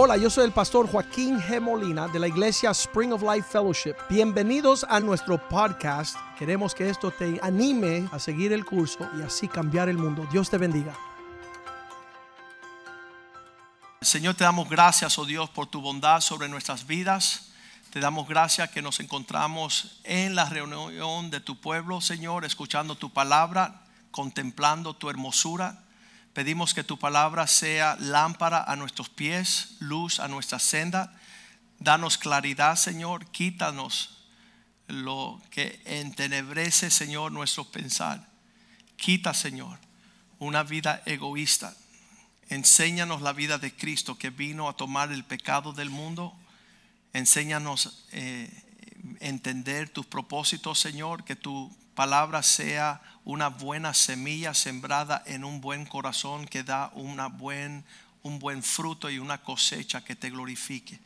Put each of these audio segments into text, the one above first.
Hola, yo soy el pastor Joaquín G. Molina de la iglesia Spring of Life Fellowship. Bienvenidos a nuestro podcast. Queremos que esto te anime a seguir el curso y así cambiar el mundo. Dios te bendiga. Señor, te damos gracias, oh Dios, por tu bondad sobre nuestras vidas. Te damos gracias que nos encontramos en la reunión de tu pueblo, Señor, escuchando tu palabra, contemplando tu hermosura. Pedimos que tu palabra sea lámpara a nuestros pies, luz a nuestra senda. Danos claridad, Señor. Quítanos lo que entenebrece, Señor, nuestro pensar. Quita, Señor, una vida egoísta. Enséñanos la vida de Cristo que vino a tomar el pecado del mundo. Enséñanos eh, entender tus propósitos, Señor, que tu palabra sea una buena semilla sembrada en un buen corazón que da una buen, un buen fruto y una cosecha que te glorifique.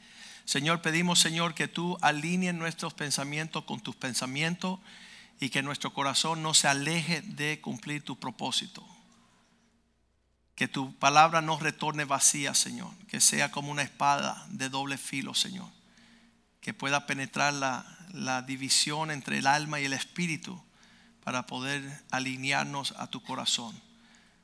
Señor, pedimos, Señor, que tú alinees nuestros pensamientos con tus pensamientos y que nuestro corazón no se aleje de cumplir tu propósito. Que tu palabra no retorne vacía, Señor. Que sea como una espada de doble filo, Señor. Que pueda penetrar la, la división entre el alma y el espíritu para poder alinearnos a tu corazón.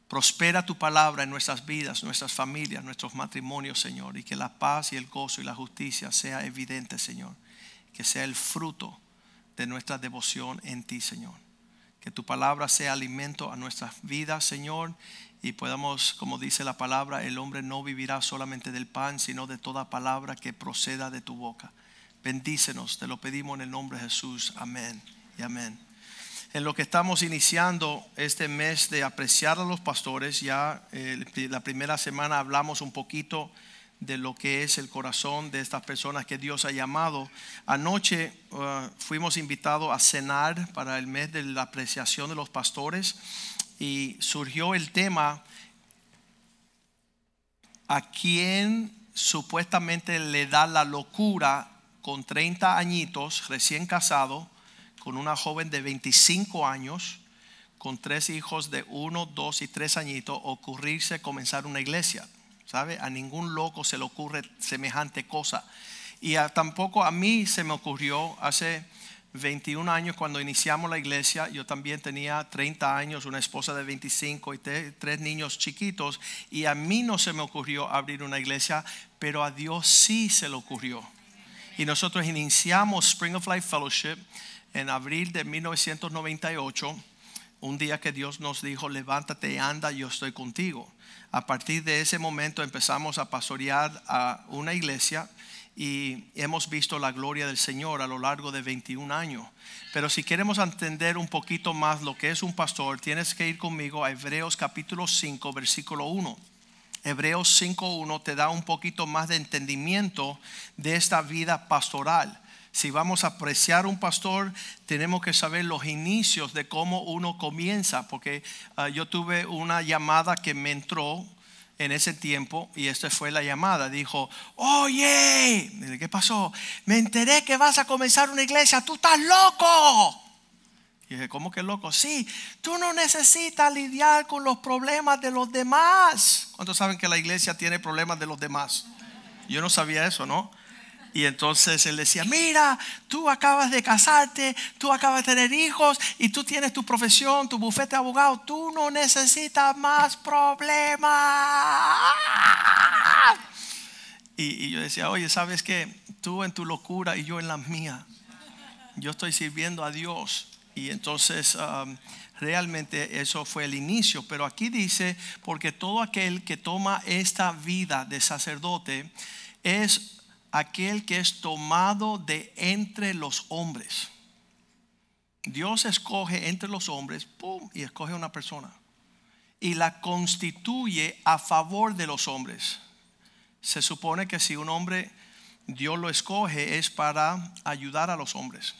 Prospera tu palabra en nuestras vidas, nuestras familias, nuestros matrimonios, Señor. Y que la paz y el gozo y la justicia sea evidente, Señor. Que sea el fruto de nuestra devoción en ti, Señor. Que tu palabra sea alimento a nuestras vidas, Señor y podamos, como dice la palabra, el hombre no vivirá solamente del pan, sino de toda palabra que proceda de tu boca. Bendícenos, te lo pedimos en el nombre de Jesús. Amén y amén. En lo que estamos iniciando este mes de apreciar a los pastores, ya eh, la primera semana hablamos un poquito de lo que es el corazón de estas personas que Dios ha llamado. Anoche uh, fuimos invitados a cenar para el mes de la apreciación de los pastores y surgió el tema a quien supuestamente le da la locura con 30 añitos, recién casado, con una joven de 25 años, con tres hijos de 1, 2 y 3 añitos, ocurrirse comenzar una iglesia. ¿Sabe? A ningún loco se le ocurre semejante cosa. Y tampoco a mí se me ocurrió hace 21 años cuando iniciamos la iglesia, yo también tenía 30 años, una esposa de 25 y tres niños chiquitos, y a mí no se me ocurrió abrir una iglesia, pero a Dios sí se le ocurrió. Y nosotros iniciamos Spring of Life Fellowship en abril de 1998, un día que Dios nos dijo, levántate y anda, yo estoy contigo. A partir de ese momento empezamos a pastorear a una iglesia y hemos visto la gloria del Señor a lo largo de 21 años. Pero si queremos entender un poquito más lo que es un pastor, tienes que ir conmigo a Hebreos capítulo 5, versículo 1. Hebreos 5.1 te da un poquito más de entendimiento de esta vida pastoral. Si vamos a apreciar un pastor, tenemos que saber los inicios de cómo uno comienza, porque ah, yo tuve una llamada que me entró en ese tiempo y esta fue la llamada. Dijo, oye, ¿qué pasó? Me enteré que vas a comenzar una iglesia, tú estás loco. Y dije, ¿cómo que loco? Sí, tú no necesitas lidiar con los problemas de los demás. ¿Cuántos saben que la iglesia tiene problemas de los demás? Yo no sabía eso, ¿no? Y entonces él decía, mira, tú acabas de casarte, tú acabas de tener hijos y tú tienes tu profesión, tu bufete de abogado, tú no necesitas más problemas. Y, yo decía, oye, ¿sabes qué? Tú en tu locura y yo en la mía. Yo estoy sirviendo a Dios. Y entonces um, realmente eso fue el inicio. Pero aquí dice, porque todo aquel que toma esta vida de sacerdote es aquel que es tomado de entre los hombres. Dios escoge entre los hombres, y escoge una persona. Y la constituye a favor de los hombres. Se supone que si un hombre Dios lo escoge es para ayudar a los hombres.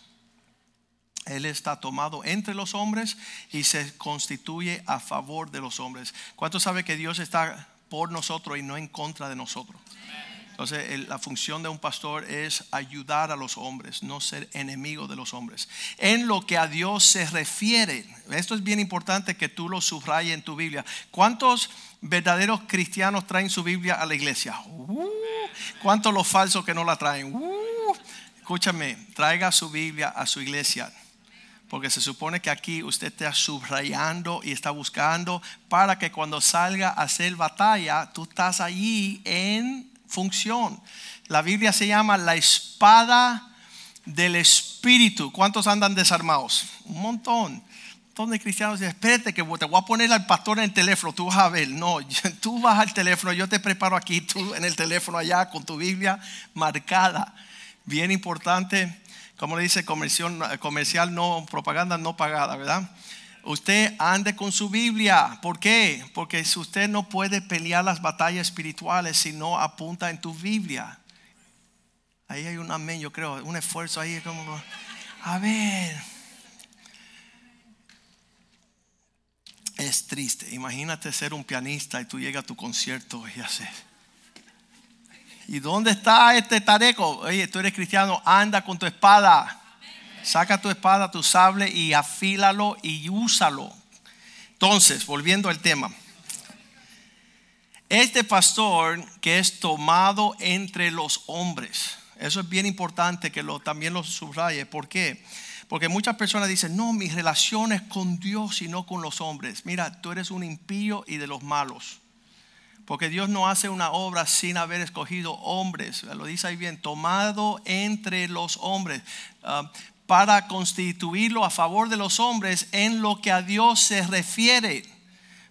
Él está tomado entre los hombres y se constituye a favor de los hombres. ¿Cuánto sabe que Dios está por nosotros y no en contra de nosotros? Entonces, la función de un pastor es ayudar a los hombres, no ser enemigo de los hombres. En lo que a Dios se refiere, esto es bien importante que tú lo subrayes en tu Biblia. ¿Cuántos verdaderos cristianos traen su Biblia a la iglesia? Uh, ¿Cuántos los falsos que no la traen? Uh, escúchame, traiga su Biblia a su iglesia. Porque se supone que aquí usted está subrayando y está buscando para que cuando salga a hacer batalla, tú estás allí en función. La Biblia se llama la espada del Espíritu. ¿Cuántos andan desarmados? Un montón. Un montón de cristianos espérate que te voy a poner al pastor en el teléfono, tú vas a ver. No, tú vas al teléfono, yo te preparo aquí, tú en el teléfono allá con tu Biblia marcada. Bien importante como le dice comercial, comercial no, propaganda no pagada, ¿verdad? Usted ande con su Biblia. ¿Por qué? Porque si usted no puede pelear las batallas espirituales si no apunta en tu Biblia. Ahí hay un amén, yo creo, un esfuerzo ahí como, a ver. Es triste. Imagínate ser un pianista y tú llegas a tu concierto y haces ¿Y dónde está este tareco? Oye, tú eres cristiano, anda con tu espada. Saca tu espada, tu sable y afílalo y úsalo. Entonces, volviendo al tema. Este pastor que es tomado entre los hombres. Eso es bien importante que lo, también lo subraye. ¿Por qué? Porque muchas personas dicen, no, mi relación es con Dios y no con los hombres. Mira, tú eres un impío y de los malos. Porque Dios no hace una obra sin haber escogido hombres. Lo dice ahí bien, tomado entre los hombres. Ah, para constituirlo a favor de los hombres en lo que a Dios se refiere.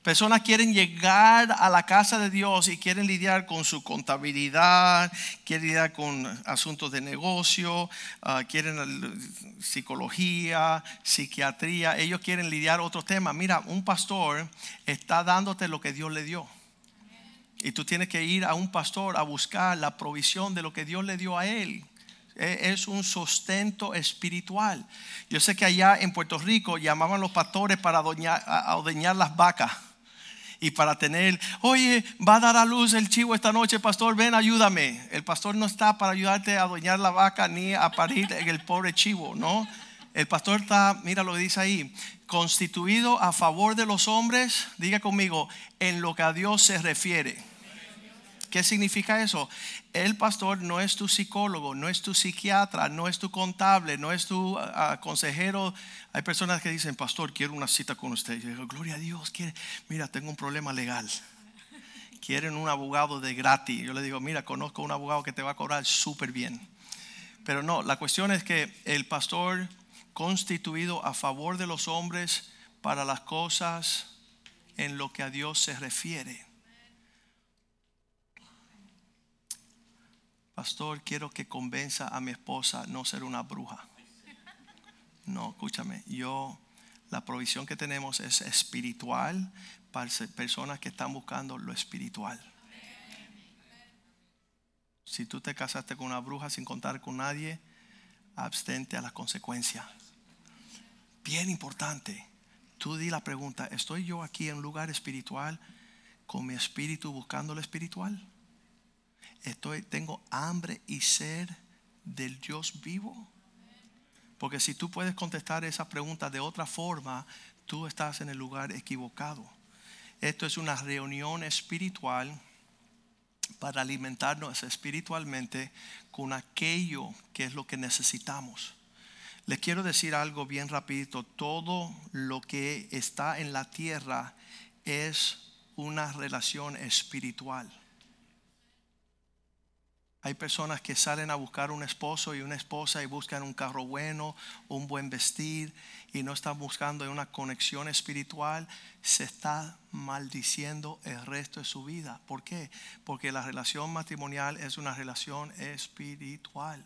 Personas quieren llegar a la casa de Dios y quieren lidiar con su contabilidad, quieren lidiar con asuntos de negocio, ah, quieren psicología, psiquiatría. Ellos quieren lidiar otros temas. Mira, un pastor está dándote lo que Dios le dio. Y tú tienes que ir a un pastor a buscar la provisión de lo que Dios le dio a él. E, es un sustento espiritual. Yo sé que allá en Puerto Rico llamaban los pastores para ordeñar las vacas y para tener, oye, va a dar a luz el chivo esta noche, pastor, ven, ayúdame. El pastor no está para ayudarte a doñar la vaca ni a parir el pobre chivo, ¿no? El pastor está, mira lo que dice ahí, constituido a favor de los hombres, diga conmigo, en lo que a Dios se refiere. ¿Qué significa eso? El pastor no es tu psicólogo, no es tu psiquiatra, no es tu contable, no es tu ah, ah, consejero. Hay personas que dicen, pastor, quiero una cita con usted. yo digo, gloria a Dios, mira, tengo un problema legal. Quieren un abogado de gratis. Yo le digo, mira, conozco un abogado que te va a cobrar súper bien. Pero no, la cuestión es que el pastor constituido a favor de los hombres para las cosas en lo que a Dios se refiere. Pastor, quiero que convenza a mi esposa no ser una bruja. No, escúchame, yo, la provisión que tenemos es espiritual para personas que están buscando lo espiritual. Si tú te casaste con una bruja sin contar con nadie, abstente a las consecuencias. Bien importante. Tú di la pregunta, ¿estoy yo aquí en un lugar espiritual con mi espíritu buscando lo espiritual? Estoy, tengo hambre y sed del Dios vivo. Porque si tú puedes contestar esa pregunta de otra forma, tú estás en el lugar equivocado. Esto es una reunión espiritual para alimentarnos espiritualmente con aquello que es lo que necesitamos. Les quiero decir algo bien rapidito. Todo lo que está en la tierra es una relación espiritual. Hay personas que salen a buscar un esposo y una esposa y buscan un carro bueno, un buen vestir y no están buscando una conexión espiritual. Se está maldiciendo el resto de su vida. ¿Por qué? Porque la relación matrimonial es una relación espiritual,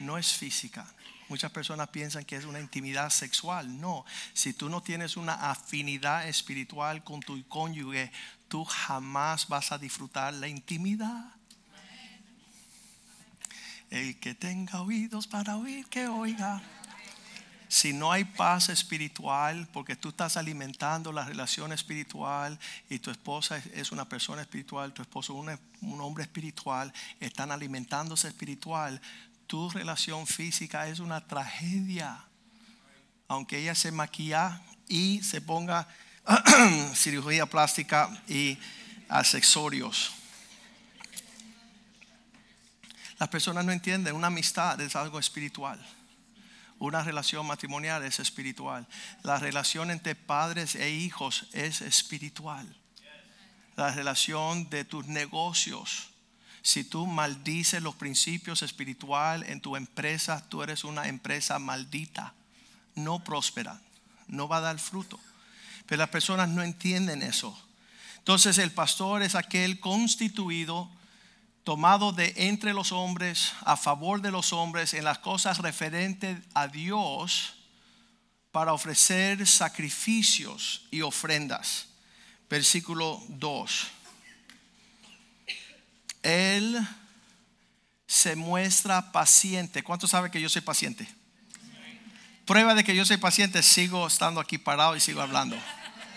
no es física. Muchas personas piensan que es una intimidad sexual. No, si tú no tienes una afinidad espiritual con tu cónyuge, tú jamás vas a disfrutar la intimidad. El que tenga oídos para oír, que oiga. Si no hay paz espiritual, porque tú estás alimentando la relación espiritual y tu esposa es una persona espiritual, tu esposo es un hombre espiritual, están alimentándose espiritual, tu relación física es una tragedia. Aunque ella se maquilla y se ponga cirugía plástica y accesorios. Las personas no entienden, una amistad es algo espiritual. Una relación matrimonial es espiritual. La relación entre padres e hijos es espiritual. La relación de tus negocios. Si tú maldices los principios espirituales en tu empresa, tú eres una empresa maldita, no próspera, no va a dar fruto. Pero las personas no entienden eso. Entonces el pastor es aquel constituido tomado de entre los hombres, a favor de los hombres, en las cosas referentes a Dios, para ofrecer sacrificios y ofrendas. Versículo 2. Él se muestra paciente. ¿Cuánto sabe que yo soy paciente? Prueba de que yo soy paciente, sigo estando aquí parado y sigo hablando.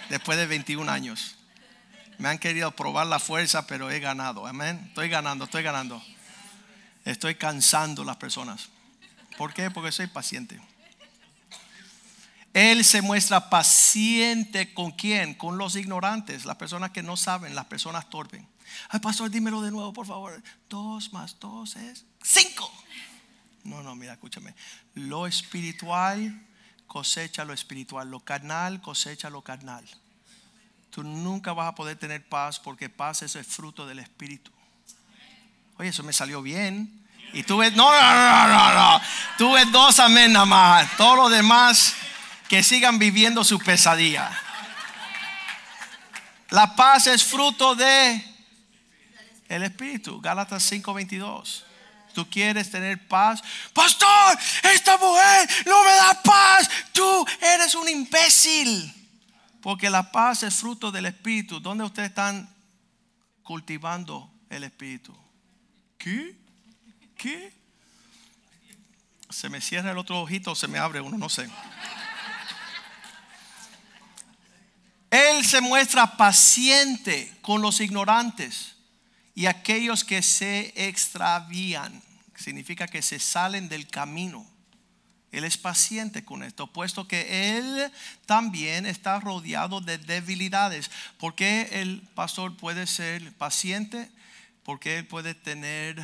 Después de 21 años. Me han querido probar la fuerza, pero he ganado. Amén. Estoy ganando, estoy ganando. Estoy cansando las personas. ¿Por qué? Porque soy paciente. Él se muestra paciente con quién? Con los ignorantes, las personas que no saben, las personas torpes. Ay, pastor, dímelo de nuevo, por favor. Dos más dos es cinco. No, no, mira, escúchame. Lo espiritual cosecha lo espiritual, lo carnal cosecha lo carnal tú nunca vas a poder tener paz porque paz es el fruto del Espíritu. Oye, eso me salió bien. Y tú ves, no, no, no, no, no. Tú ves dos amén nada más. Todos los demás que sigan viviendo su pesadilla. La paz es fruto de el Espíritu. Gálatas 5:22. Tú quieres tener paz. Pastor, esta mujer no me da paz. Tú eres un imbécil. Porque la paz es fruto del Espíritu. ¿Dónde ustedes están cultivando el Espíritu? ¿Qué? ¿Qué? Se me cierra el otro ojito o se me abre uno, no sé. Él se muestra paciente con los ignorantes y aquellos que se extravían. Significa que se salen del camino. Él es paciente con esto, puesto que Él también está rodeado de debilidades. ¿Por qué el pastor puede ser paciente? Porque Él puede tener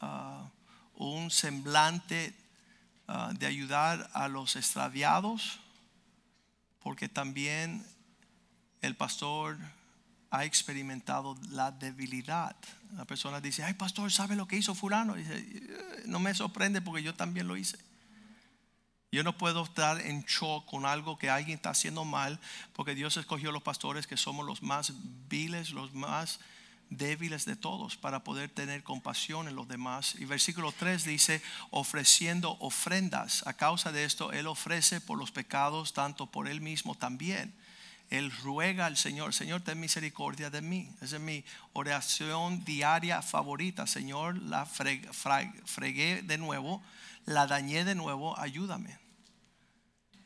ah, un semblante ah, de ayudar a los extraviados. Porque también el pastor ha experimentado la debilidad. La persona dice, ay pastor, ¿sabe lo que hizo fulano? dice, eh, no me sorprende porque yo también lo hice. Yo no puedo estar en shock con algo que alguien está haciendo mal, porque Dios escogió los pastores que somos los más viles, los más débiles de todos, para poder tener compasión en los demás. Y versículo 3 dice, ofreciendo ofrendas. A causa de esto, Él ofrece por los pecados, tanto por Él mismo también. Él ruega al Señor, Señor, ten misericordia de mí. Esa es mi oración diaria favorita. Señor, la fregué de nuevo, la dañé de nuevo, ayúdame.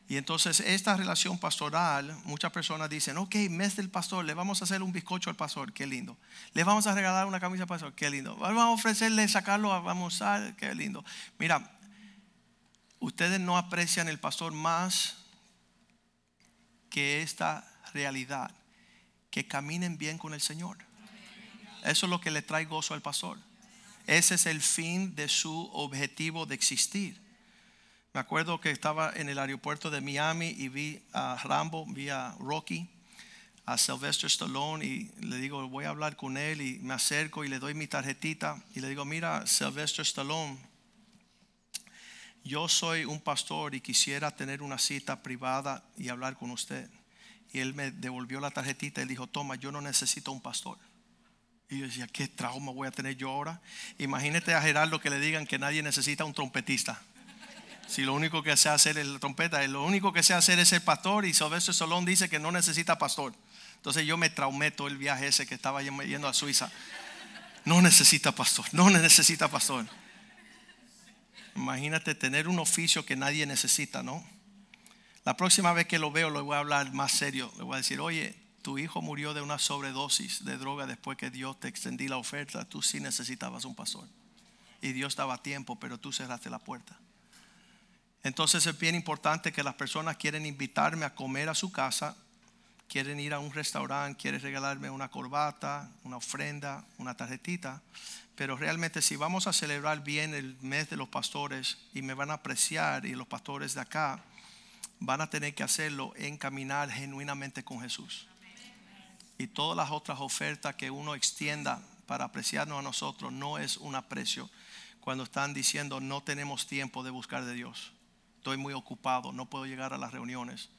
Y entonces esta relación pastoral, muchas personas dicen, ok, mes del pastor, le vamos a hacer un bizcocho al pastor, qué lindo. Le vamos a regalar una camisa al pastor, qué lindo. Vamos a ofrecerle, sacarlo, vamos a, qué lindo. Mira, ustedes no aprecian el pastor más que esta realidad, que caminen bien con el Señor. Eso es lo que le trae gozo al pastor. Ese es el fin de su objetivo de existir. Me acuerdo que estaba en el aeropuerto de Miami y vi a Rambo, vi a Rocky, a Sylvester Stallone y le digo, voy a hablar con él y me acerco y le doy mi tarjetita y le digo, mira, Sylvester Stallone, yo soy un pastor y quisiera tener una cita privada y hablar con usted. Y él me devolvió la tarjetita y dijo, toma, yo no necesito un pastor. Y yo decía, ¿qué trauma voy a tener yo ahora? Imagínate a Gerardo que le digan que nadie necesita un trompetista. Si lo único que sé hacer es la trompeta, lo único que sé hacer es el pastor y Sylvester Solón dice que no necesita pastor. Entonces yo me traumé todo el viaje ese que estaba yendo a Suiza. No necesita pastor, no necesita pastor. Imagínate tener un oficio que nadie necesita, ¿no? La próxima vez que lo veo le voy a hablar más serio. Le voy a decir, oye, tu hijo murió de una sobredosis de droga después que Dios te extendí la oferta. Tú sí necesitabas un pastor. Y Dios daba tiempo, pero tú cerraste la puerta. Entonces es bien importante que las personas quieren invitarme a comer a su casa quieren ir a un restaurante, quieren regalarme una corbata, una ofrenda, una tarjetita. Pero realmente si vamos a celebrar bien el mes de los pastores y me van a apreciar y los pastores de acá van a tener que hacerlo en caminar genuinamente con Jesús. Y todas las otras ofertas que uno extienda para apreciarnos a nosotros no es un aprecio cuando están diciendo no tenemos tiempo de buscar de Dios. Estoy muy ocupado, no puedo llegar a las reuniones.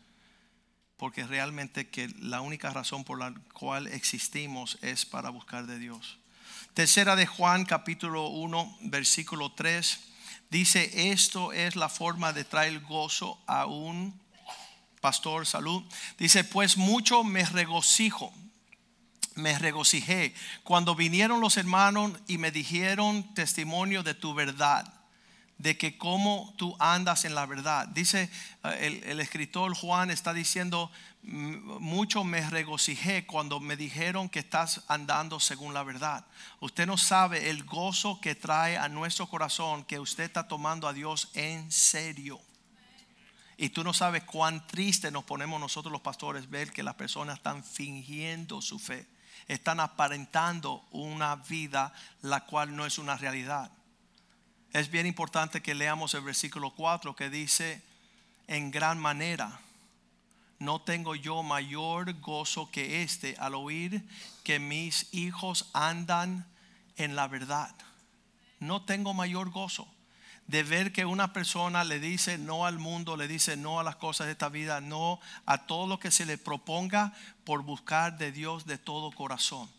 Porque realmente que la única razón por la cual existimos es para buscar de Dios. Tercera de Juan capítulo 1 versículo 3 dice, esto es la forma de traer gozo a un pastor, salud. Dice, pues mucho me regocijo, me regocijé cuando vinieron los hermanos y me dijeron testimonio de tu verdad de que cómo tú andas en la verdad. Dice eh, el, escritor Juan está diciendo, mucho me regocijé cuando me dijeron que estás andando según la verdad. Usted no sabe el gozo que trae a nuestro corazón que usted está tomando a Dios en serio. Y tú no sabes cuán triste nos ponemos nosotros los pastores ver que las personas están fingiendo su fe, están aparentando una vida la cual no es una realidad es bien importante que leamos el versículo 4 que dice, en gran manera, no tengo yo mayor gozo que este al oír que mis hijos andan en la verdad. No tengo mayor gozo de ver que una persona le dice no al mundo, le dice no a las cosas de esta vida, no a todo lo que se le proponga por buscar de Dios de todo corazón.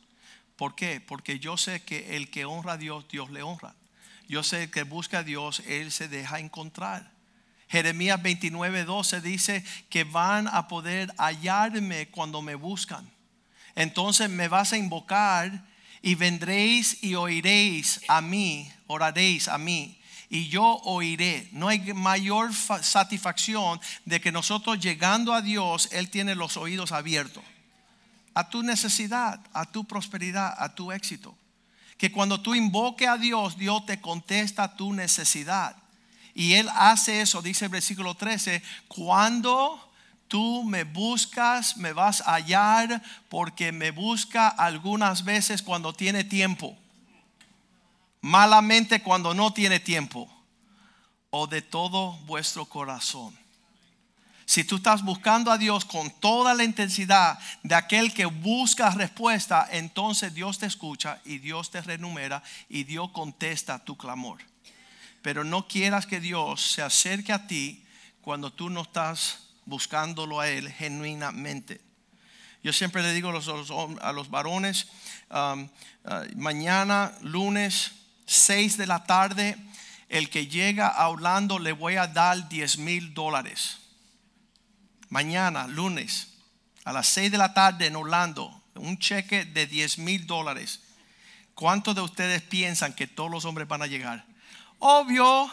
¿Por qué? Porque yo sé que el que honra a Dios, Dios le honra. Yo sé que busca a Dios, Él se deja encontrar. Jeremías 29, 12 dice que van a poder hallarme cuando me buscan. Entonces me vas a invocar y vendréis y oiréis a mí, oraréis a mí, y yo oiré. No hay mayor satisfacción de que nosotros llegando a Dios, Él tiene los oídos abiertos a tu necesidad, a tu prosperidad, a tu éxito que cuando tú invoques a Dios, Dios te contesta tu necesidad. Y Él hace eso, dice el versículo 13, cuando tú me buscas, me vas a hallar, porque me busca algunas veces cuando tiene tiempo, malamente cuando no tiene tiempo, o de todo vuestro corazón. Si tú estás buscando a Dios con toda la intensidad de aquel que busca respuesta, entonces Dios te escucha y Dios te renumera y Dios contesta tu clamor. Pero no quieras que Dios se acerque a ti cuando tú no estás buscándolo a Él genuinamente. Yo siempre le digo a los, varones, um, uh, mañana, lunes, 6 de la tarde, el que llega a Orlando le voy a dar 10 mil dólares mañana, lunes, a las 6 de la tarde en Orlando, un cheque de 10 mil dólares. ¿Cuántos de ustedes piensan que todos los hombres van a llegar? Obvio,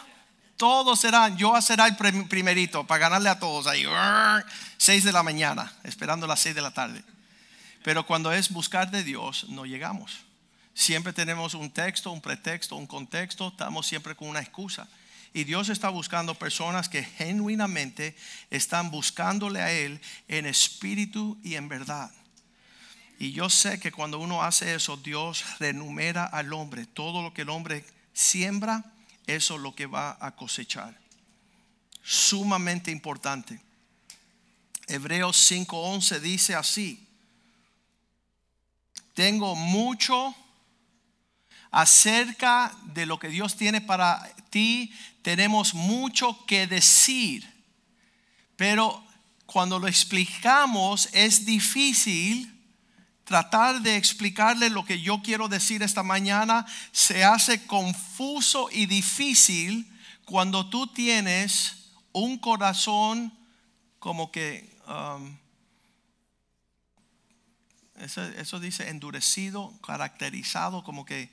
todos serán. Yo será el primerito para ganarle a todos ahí. 6 de la mañana, esperando las 6 de la tarde. Pero cuando es buscar de Dios, no llegamos. Siempre tenemos un texto, un pretexto, un contexto. Estamos siempre con una excusa. Y Dios está buscando personas que genuinamente están buscándole a Él en espíritu y en verdad. Y yo sé que cuando uno hace eso, Dios renumera al hombre. Todo lo que el hombre siembra, eso es lo que va a cosechar. Sumamente importante. Hebreos 5:11 dice así. Tengo mucho acerca de lo que Dios tiene para ti, tenemos mucho que decir. Pero cuando lo explicamos es difícil tratar de explicarle lo que yo quiero decir esta mañana. Se hace confuso y difícil cuando tú tienes un corazón como que... Um, eso, eso, dice endurecido, caracterizado, como que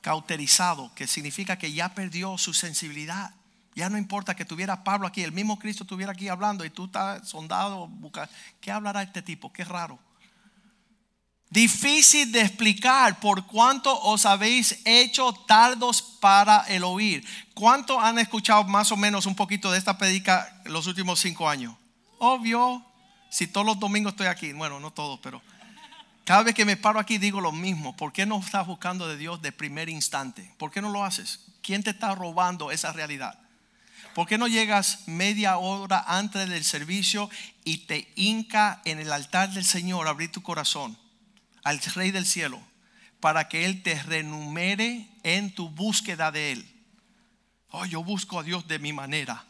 cauterizado, que significa que ya perdió su sensibilidad. Ya no importa que tuviera Pablo aquí, el mismo Cristo estuviera aquí hablando y tú estás sondado, ¿qué hablará este tipo? Qué raro. Difícil de explicar por cuánto os habéis hecho tardos para el oír. ¿Cuánto han escuchado más o menos un poquito de esta predica los últimos cinco años? Obvio, Si todos los domingos estoy aquí, bueno, no todos, pero cada vez que me paro aquí digo lo mismo. ¿Por qué no estás buscando de Dios de primer instante? ¿Por qué no lo haces? ¿Quién te está robando esa realidad? ¿Por qué no llegas media hora antes del servicio y te hinca en el altar del Señor, abrir tu corazón al Rey del Cielo para que Él te renumere en tu búsqueda de Él? Oh, yo busco a Dios de mi manera.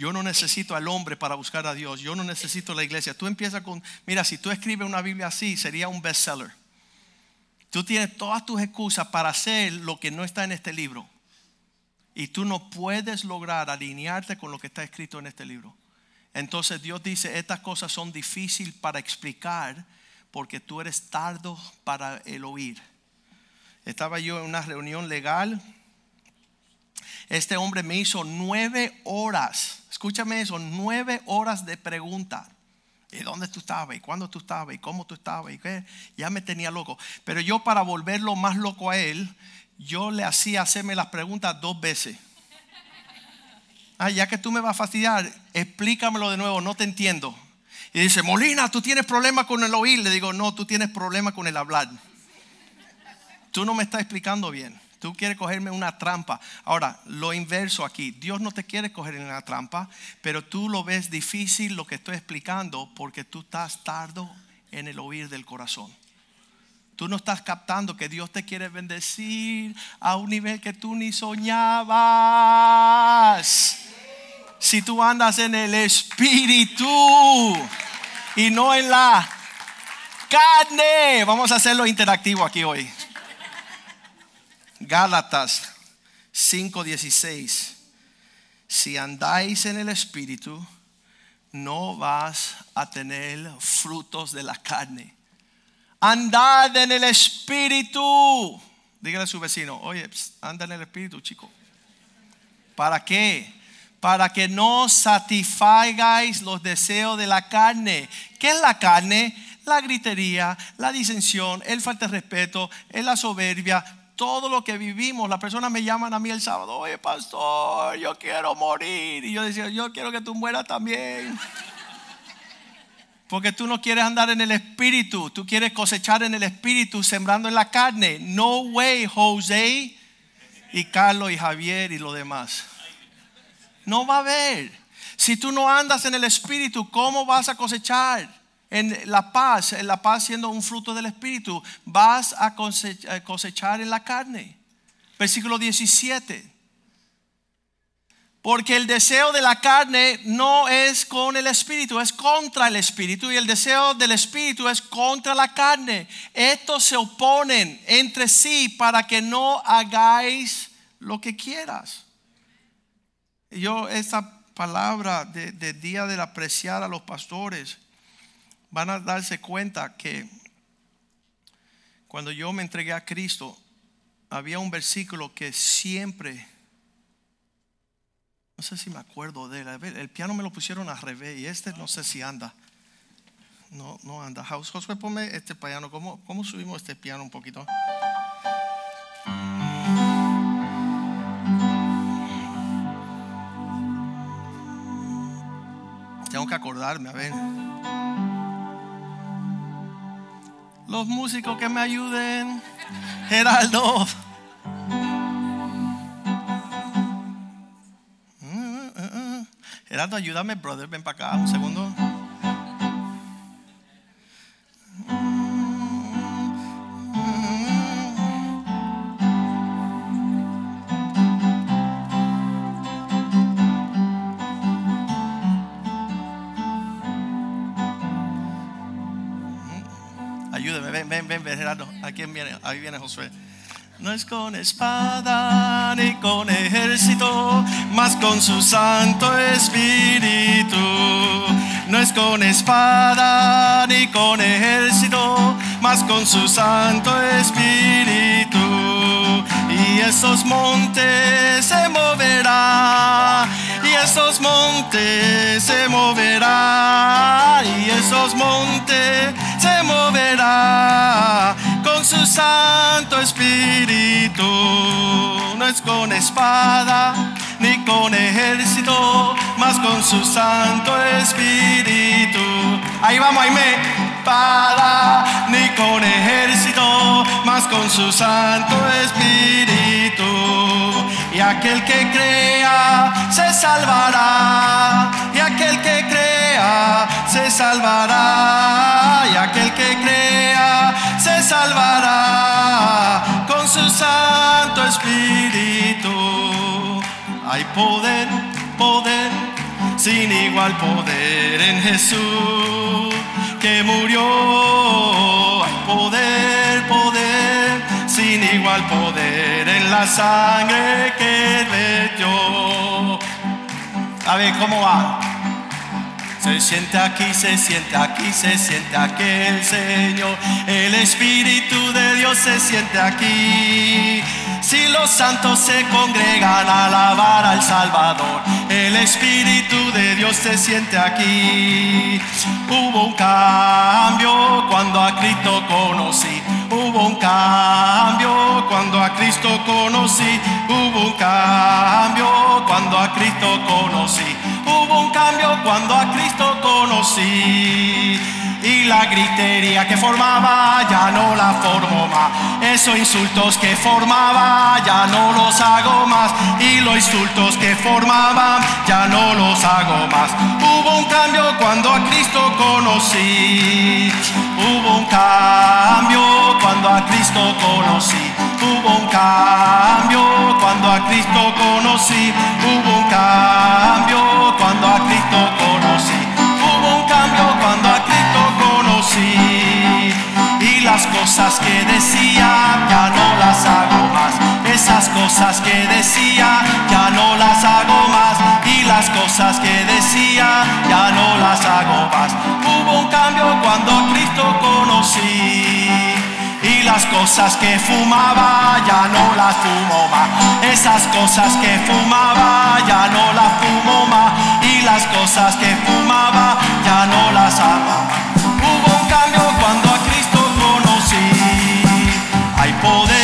Yo no necesito al hombre para buscar a Dios. Yo no necesito la iglesia. Tú empiezas con, mira, si tú escribes una Biblia así, sería un bestseller. Tú tienes todas tus excusas para hacer lo que no está en este libro. Y tú no puedes lograr alinearte con lo que está escrito en este libro. Entonces Dios dice, estas cosas son difíciles para explicar porque tú eres tardo para el oír. Estaba yo en una reunión legal. Este hombre me hizo nueve horas escúchame eso, nueve horas de pregunta. ¿Y dónde tú estabas? ¿Y cuándo tú estabas? ¿Y cómo tú estabas? ¿Y qué? Ya me tenía loco. Pero yo para volverlo más loco a él, yo le hacía hacerme las preguntas dos veces. Ah, ya que tú me vas a fastidiar, explícamelo de nuevo, no te entiendo. Y dice, Molina, tú tienes problema con el oír. Le digo, no, tú tienes problema con el hablar. Tú no me estás explicando bien. Tú quieres cogerme una trampa. Ahora, lo inverso aquí. Dios no te quiere coger en una trampa, pero tú lo ves difícil lo que estoy explicando porque tú estás tardo en el oír del corazón. Tú no estás captando que Dios te quiere bendecir a un nivel que tú ni soñabas. Si tú andas en el espíritu y no en la carne. Vamos a hacerlo interactivo aquí hoy. Gálatas 5:16. Si andáis en el Espíritu, no vas a tener frutos de la carne. Andad en el Espíritu. Dígale a su vecino, oye, anda en el Espíritu, chico. ¿Para qué? Para que no satisfagáis los deseos de la carne. ¿Qué es la carne? La gritería, la disensión, el falta de respeto, la soberbia, todo lo que vivimos. Las personas me llaman a mí el sábado, oye pastor, yo quiero morir. Y yo decía, yo quiero que tú mueras también. Porque tú no quieres andar en el espíritu, tú quieres cosechar en el espíritu, sembrando en la carne. No way, José y Carlos y Javier y lo demás. No va a haber. Si tú no andas en el espíritu, ¿cómo vas a cosechar? En la paz, en la paz siendo un fruto del Espíritu, vas a cosechar en la carne. Versículo 17. Porque el deseo de la carne no es con el espíritu, es contra el espíritu. Y el deseo del espíritu es contra la carne. Estos se oponen entre sí para que no hagáis lo que quieras. Yo, esta palabra de, de día del apreciar a los pastores, van a darse cuenta que cuando yo me entregué a Cristo, había un versículo que siempre, no sé si me acuerdo de él, el piano me lo pusieron al revés y este no sé si anda. No, no anda. Josué, ponme este piano. ¿Cómo, ¿Cómo subimos este piano un poquito? Tengo que acordarme, a ver. Los músicos que me ayuden. Geraldo. Geraldo, ayúdame, brother. Ven para acá un segundo. Viene? Ahí viene Josué. No es con espada ni con ejército, mas con su Santo Espíritu. No es con espada ni con ejército, mas con su Santo Espíritu. Y esos montes se moverán, y esos montes se moverán, y esos montes se moverán con su Santo Espíritu. No es con espada ni con ejército, mas con su Santo Espíritu. Ahí vamos, ahí me espada, ni con ejército, mas con su Santo Espíritu. Y aquel que crea se salvará, y aquel que crea se salvará, y aquel que crea se salvará con su Santo Espíritu. Hay poder, poder, sin igual poder en Jesús que murió. Hay poder, poder, sin igual poder en la sangre que le dio. A ver, ¿cómo va? Se siente aquí, se siente aquí, se siente aquí el Señor. El Espíritu de Dios se siente aquí. Si los santos se congregan a alabar al Salvador, el Espíritu de Dios se siente aquí. Hubo un cambio cuando a Cristo conocí. Hubo un cambio cuando a Cristo conocí. Hubo un cambio cuando a Cristo conocí. Hubo un cambio cuando a Cristo conocí. Y la gritería que formaba ya no la formo más. Esos insultos que formaba ya no los hago más. Y los insultos que formaban ya no los hago más. Hubo un cambio cuando a Cristo conocí. Hubo un cambio cuando a Cristo conocí. Hubo un cambio cuando a Cristo conocí. Hubo un cambio cuando a Cristo conocí. Y las cosas que decía ya no las hago más. Esas cosas que decía ya no las hago más. Y las cosas que decía ya no las hago más. Hubo un cambio cuando a Cristo conocí. Y las cosas que fumaba ya no las fumo más. Esas cosas que fumaba ya no las fumo más. Y las cosas que fumaba ya no las hago. Hubo un cambio cuando a. Hay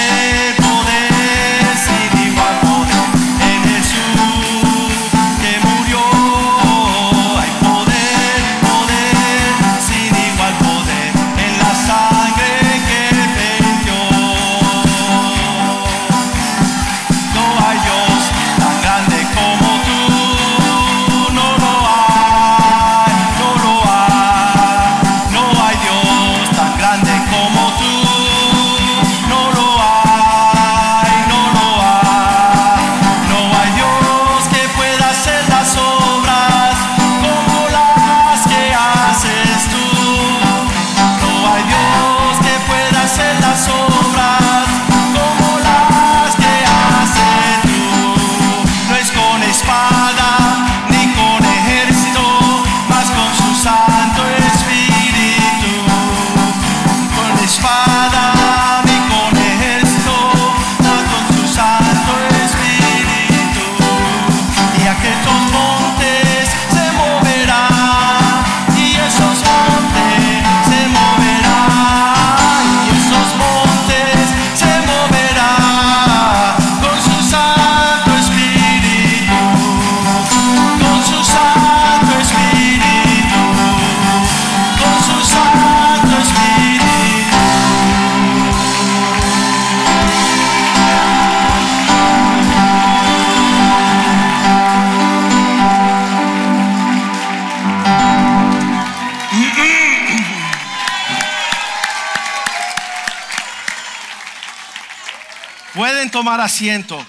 asiento.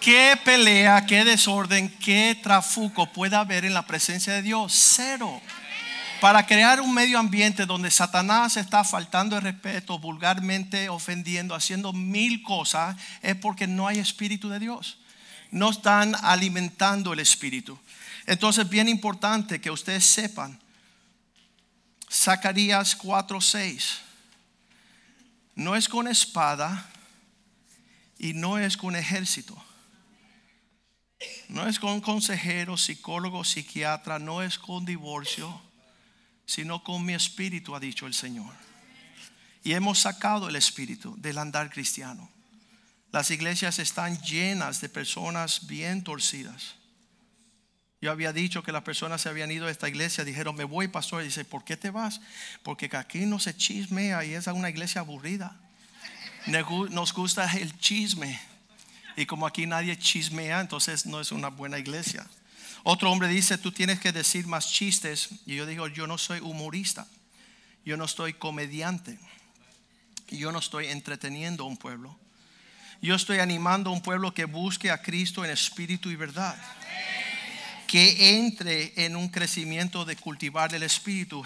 ¿Qué pelea, qué desorden, qué trafuco puede haber en la presencia de Dios? Cero. Para crear un medio ambiente donde Satanás está faltando el respeto, vulgarmente ofendiendo, haciendo mil cosas, es porque no hay espíritu de Dios. No están alimentando el espíritu. Entonces, bien importante que ustedes sepan. Zacarías 4:6. No es con espada y no es con ejército. No es con consejero, psicólogo, psiquiatra, no es con divorcio, sino con mi espíritu, ha dicho el Señor. Y hemos sacado el espíritu del andar cristiano. Las iglesias están llenas de personas bien torcidas. Yo había dicho que las personas se habían ido a esta iglesia, dijeron, me voy, pastor. Y dice, ¿por qué te vas? Porque aquí no se chismea y es una iglesia aburrida. Nos gusta el chisme. Y como aquí nadie chismea, entonces no es una buena iglesia. Otro hombre dice, tú tienes que decir más chistes. Y yo digo, yo no soy humorista. Yo no estoy comediante. Yo no estoy entreteniendo a un pueblo. Yo estoy animando a un pueblo que busque a Cristo en espíritu y verdad que entre en un crecimiento de cultivar el espíritu.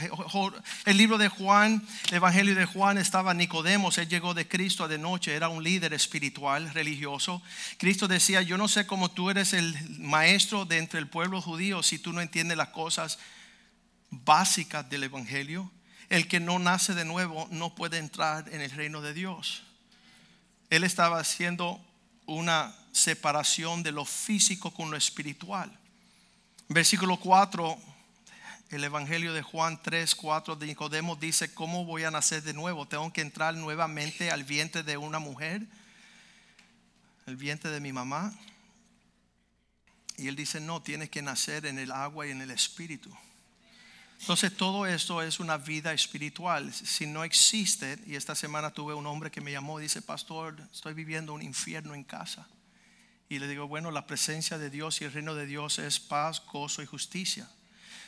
El libro de Juan, el Evangelio de Juan, estaba Nicodemos, él llegó de Cristo de noche, era un líder espiritual, religioso. Cristo decía, yo no sé cómo tú eres el maestro de entre el pueblo judío si tú no entiendes las cosas básicas del Evangelio. El que no nace de nuevo no puede entrar en el reino de Dios. Él estaba haciendo una separación de lo físico con lo espiritual. Versículo 4, el Evangelio de Juan 3, 4 de Nicodemo dice, ¿cómo voy a nacer de nuevo? ¿Tengo que entrar nuevamente al vientre de una mujer? ¿El vientre de mi mamá? Y él dice, no, tienes que nacer en el agua y en el espíritu. Entonces todo esto es una vida espiritual. Si no existe, y esta semana tuve un hombre que me llamó y dice, pastor, estoy viviendo un infierno en casa. Y le digo, bueno, la presencia de Dios y el reino de Dios es paz, gozo y justicia.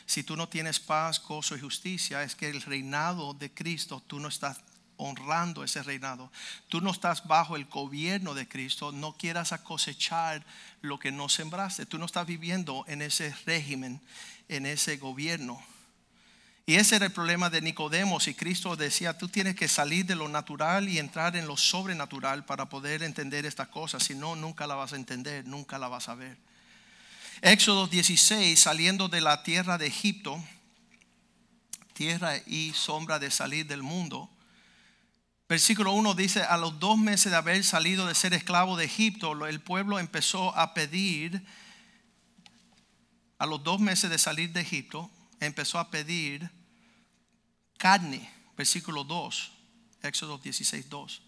Si tú no tienes paz, gozo y justicia, es que el reinado de Cristo, tú no estás honrando ese reinado. Tú no estás bajo el gobierno de Cristo, no quieras cosechar lo que no sembraste. Tú no estás viviendo en ese régimen, en ese gobierno. Y ese era el problema de Nicodemos y Cristo decía, tú tienes que salir de lo natural y entrar en lo sobrenatural para poder entender estas cosas, si no, nunca la vas a entender, nunca la vas a ver. Éxodo 16, saliendo de la tierra de Egipto, tierra y sombra de salir del mundo. Versículo 1 dice, a los dos meses de haber salido de ser esclavo de Egipto, el pueblo empezó a pedir, a los dos meses de salir de Egipto, empezó a pedir carne, versículo 2, Éxodo 16, 2,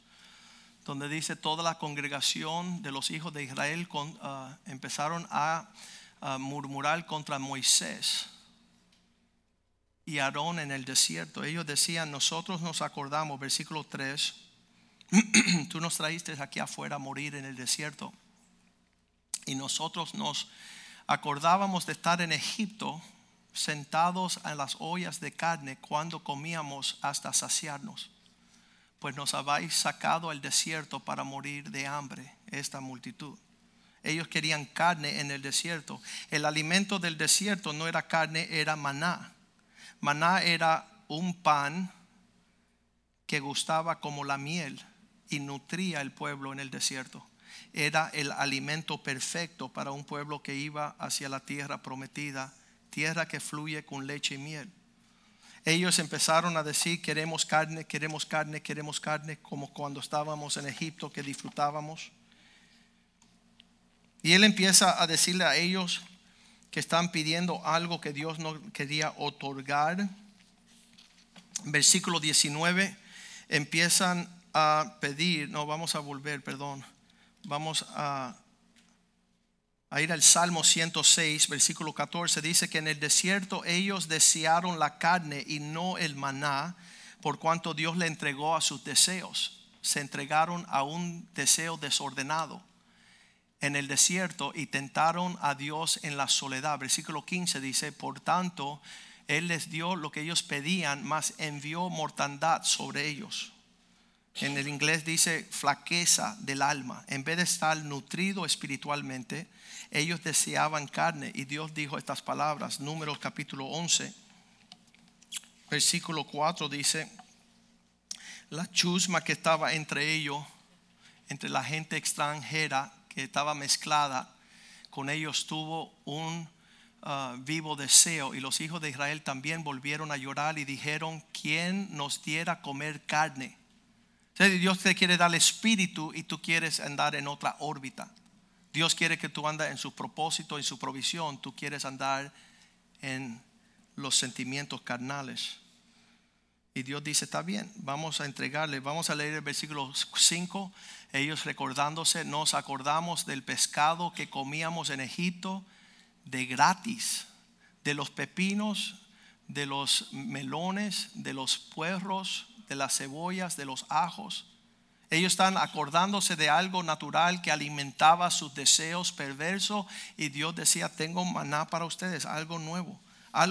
donde dice toda la congregación de los hijos de Israel ah, empezaron a, murmurar contra Moisés y Aarón en el desierto. Ellos decían, nosotros nos acordamos, versículo 3, tú nos traíste aquí afuera a morir en el desierto. Y nosotros nos acordábamos de estar en Egipto sentados en las ollas de carne cuando comíamos hasta saciarnos, pues nos habéis sacado al desierto para morir de hambre, esta multitud. Ellos querían carne en el desierto. El alimento del desierto no era carne, era maná. Maná era un pan que gustaba como la miel y nutría el pueblo en el desierto. Era el alimento perfecto para un pueblo que iba hacia la tierra prometida tierra que fluye con leche y miel. Ellos empezaron a decir, queremos carne, queremos carne, queremos carne, como cuando estábamos en Egipto que disfrutábamos. Y él empieza a decirle a ellos que están pidiendo algo que Dios no quería otorgar. Versículo 19, empiezan a pedir, no, vamos a volver, perdón, vamos a a ir al Salmo 106, versículo 14, dice que en el desierto ellos desearon la carne y no el maná, por cuanto Dios le entregó a sus deseos. Se entregaron a un deseo desordenado en el desierto y tentaron a Dios en la soledad. Versículo 15 dice, por tanto, Él les dio lo que ellos pedían, mas envió mortandad sobre ellos. En el inglés dice flaqueza del alma. En vez de estar nutrido espiritualmente, ellos deseaban carne y Dios dijo estas palabras, números capítulo 11, versículo 4 dice, la chusma que estaba entre ellos, entre la gente extranjera que estaba mezclada, con ellos tuvo un uh, vivo deseo y los hijos de Israel también volvieron a llorar y dijeron, ¿quién nos diera comer carne? Dios te quiere dar espíritu y tú quieres andar en otra órbita. Dios quiere que tú andes en su propósito y su provisión. Tú quieres andar en los sentimientos carnales. Y Dios dice, está bien, vamos a entregarle, vamos a leer el versículo 5. Ellos recordándose, nos acordamos del pescado que comíamos en Egipto de gratis, de los pepinos, de los melones, de los puerros, de las cebollas, de los ajos. Ellos están acordándose de algo natural que alimentaba sus deseos perversos y Dios decía, tengo maná para ustedes, algo nuevo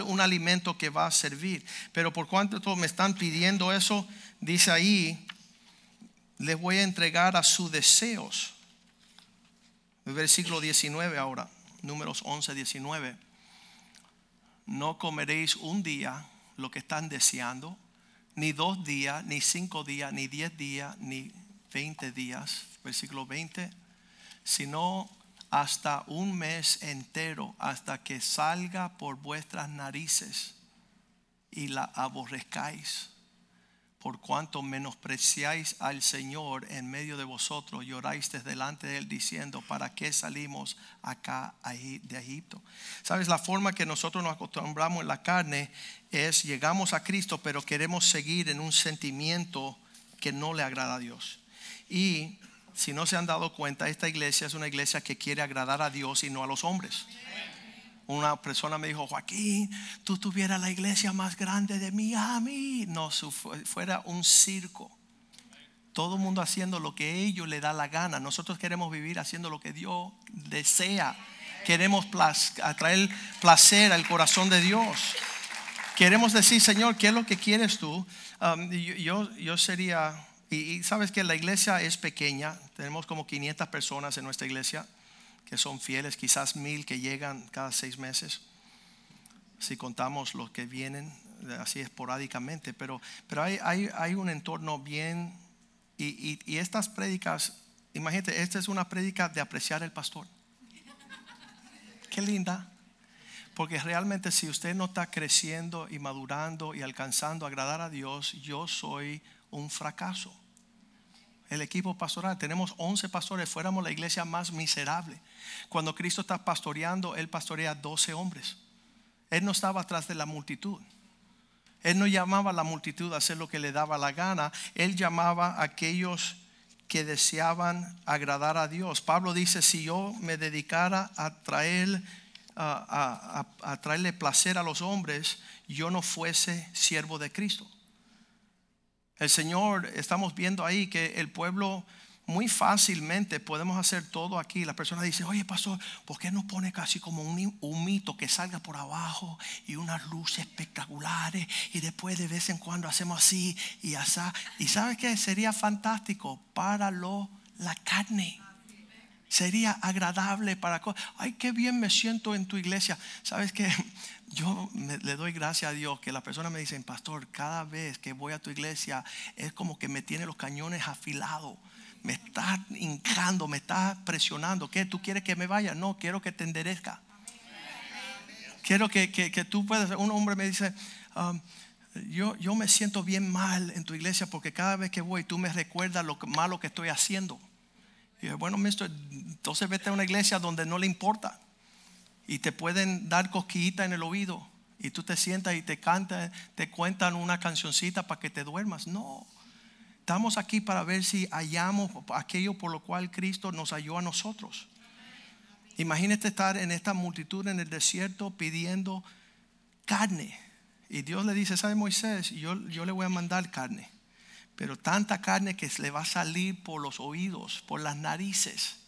un alimento que va a servir. Pero por cuanto me están pidiendo eso, dice ahí, les voy a entregar a sus deseos. Versículo 19 ahora, números 11, 19. No comeréis un día lo que están deseando, ni dos días, ni cinco días, ni diez días, ni veinte días. Versículo 20. Sino hasta un mes entero, hasta que salga por vuestras narices y la aborrezcáis. Por cuanto menospreciáis al Señor en medio de vosotros, lloráis delante de Él diciendo, ¿para qué salimos acá de Egipto? Sabes, la forma que nosotros nos acostumbramos en la carne es, llegamos a Cristo, pero queremos seguir en un sentimiento que no le agrada a Dios. Y si no se han dado cuenta, esta iglesia es una iglesia que quiere agradar a Dios y no a los hombres. Una persona me dijo, Joaquín, tú tuvieras la iglesia más grande de Miami. No, fuera un circo. Todo el mundo haciendo lo que ellos le da la gana. Nosotros queremos vivir haciendo lo que Dios desea. Queremos atraer placer al corazón de Dios. Queremos decir, Señor, ¿qué es lo que quieres tú? Um, yo, yo sería y, sabes que la iglesia es pequeña, tenemos como 500 personas en nuestra iglesia que son fieles, quizás mil que llegan cada seis meses, si contamos los que vienen así esporádicamente, pero, pero hay, hay, hay un entorno bien, y, y, estas prédicas, imagínate, esta es una prédica de apreciar el pastor. Qué linda. Porque realmente si usted no está creciendo y madurando y alcanzando a agradar a Dios, yo soy un fracaso el equipo pastoral. Tenemos 11 pastores, fuéramos la iglesia más miserable. Cuando Cristo está pastoreando, Él pastorea 12 hombres. Él no estaba atrás de la multitud. Él no llamaba a la multitud a hacer lo que le daba la gana. Él llamaba a aquellos que deseaban agradar a Dios. Pablo dice, si yo me dedicara a traer a, a, traerle placer a los hombres, yo no fuese siervo de Cristo. El Señor, estamos viendo ahí que el pueblo muy fácilmente podemos hacer todo aquí. La persona dice, oye pastor, ¿por qué no pone casi como un, un, mito que salga por abajo y unas luces espectaculares y después de vez en cuando hacemos así y así? Y sabes que sería fantástico para lo, la carne. Sería agradable para... Ay, qué bien me siento en tu iglesia. ¿Sabes que yo le doy gracias a Dios que las personas me dicen, pastor, cada vez que voy a tu iglesia es como que me tiene los cañones afilados. Me está hincando, me está presionando. ¿Qué? ¿Tú quieres que me vaya? No, quiero que te enderezca. Quiero que, tú puedas. Un hombre me dice, um, yo, yo me siento bien mal en tu iglesia porque cada vez que voy tú me recuerdas lo malo que estoy haciendo. Y yo, bueno, mister, entonces vete a una iglesia donde no le importa y te pueden dar cosquillita en el oído y tú te sientas y te cantan, te cuentan una cancioncita para que te duermas. No, estamos aquí para ver si hallamos aquello por lo cual Cristo nos halló a nosotros. Imagínate estar en esta multitud en el desierto pidiendo carne. Y Dios le dice, ¿sabe Moisés? Yo, yo le voy a mandar carne. Pero tanta carne que le va a salir por los oídos, por las narices.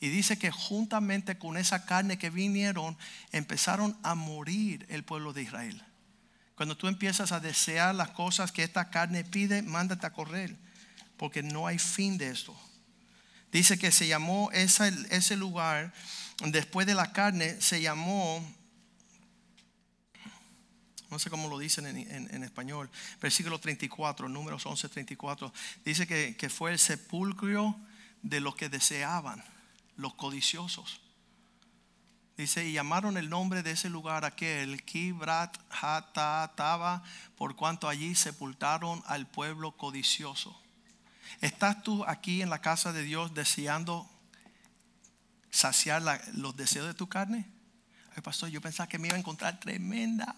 Y dice que juntamente con esa carne que vinieron, empezaron a morir el pueblo de Israel. Cuando tú empiezas a desear las cosas que esta carne pide, mándate a correr, porque no hay fin de esto. Dice que se llamó ese, lugar, después de la carne, se llamó, no sé cómo lo dicen en, español, versículo 34, números 11, 34, dice que, que fue el sepulcro de los que deseaban los codiciosos. Dice, y llamaron el nombre de ese lugar aquel, Kibrat Hatataba, por cuanto allí sepultaron al pueblo codicioso. ¿Estás tú aquí en la casa de Dios deseando saciar los deseos de tu carne? Ay, pastor, yo pensaba que me iba a encontrar tremenda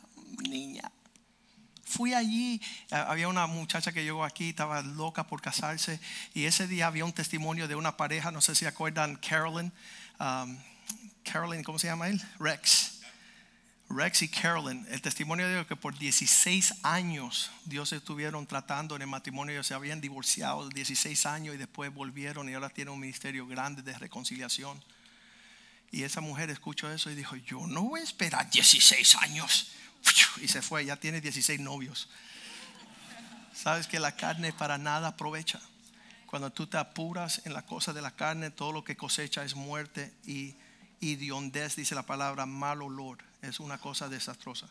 niña, Fui allí, eh, había una muchacha que llegó aquí, estaba loca por casarse y ese día había un testimonio de una pareja, no sé si acuerdan, Carolyn, um, Carolyn, ¿cómo se llama él? Rex. Rex y Carolyn, el testimonio de que por 16 años Dios estuvieron tratando en el matrimonio, ellos se habían divorciado 16 años y después volvieron y ahora tienen un ministerio grande de reconciliación. Y esa mujer escuchó eso y dijo, yo no voy a esperar 16 años. Y se fue, ya tiene 16 novios. Sabes que la carne para nada aprovecha. Cuando tú te apuras en la cosa de la carne, todo lo que cosecha es muerte y idiondez, dice la palabra, mal olor. Es una cosa desastrosa.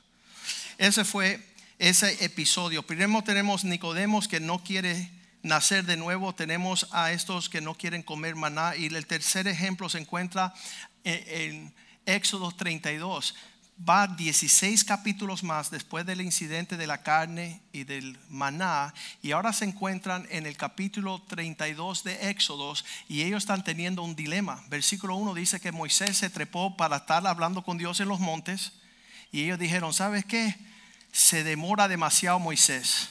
Ese fue ese episodio. Primero tenemos Nicodemos que no quiere nacer de nuevo. Tenemos a estos que no quieren comer maná. Y el tercer ejemplo se encuentra en, Éxodo 32 va 16 capítulos más después del incidente de la carne y del maná y ahora se encuentran en el capítulo 32 de Éxodos y ellos están teniendo un dilema. Versículo 1 dice que Moisés se trepó para estar hablando con Dios en los montes y ellos dijeron, ¿sabes qué? Se demora demasiado Moisés.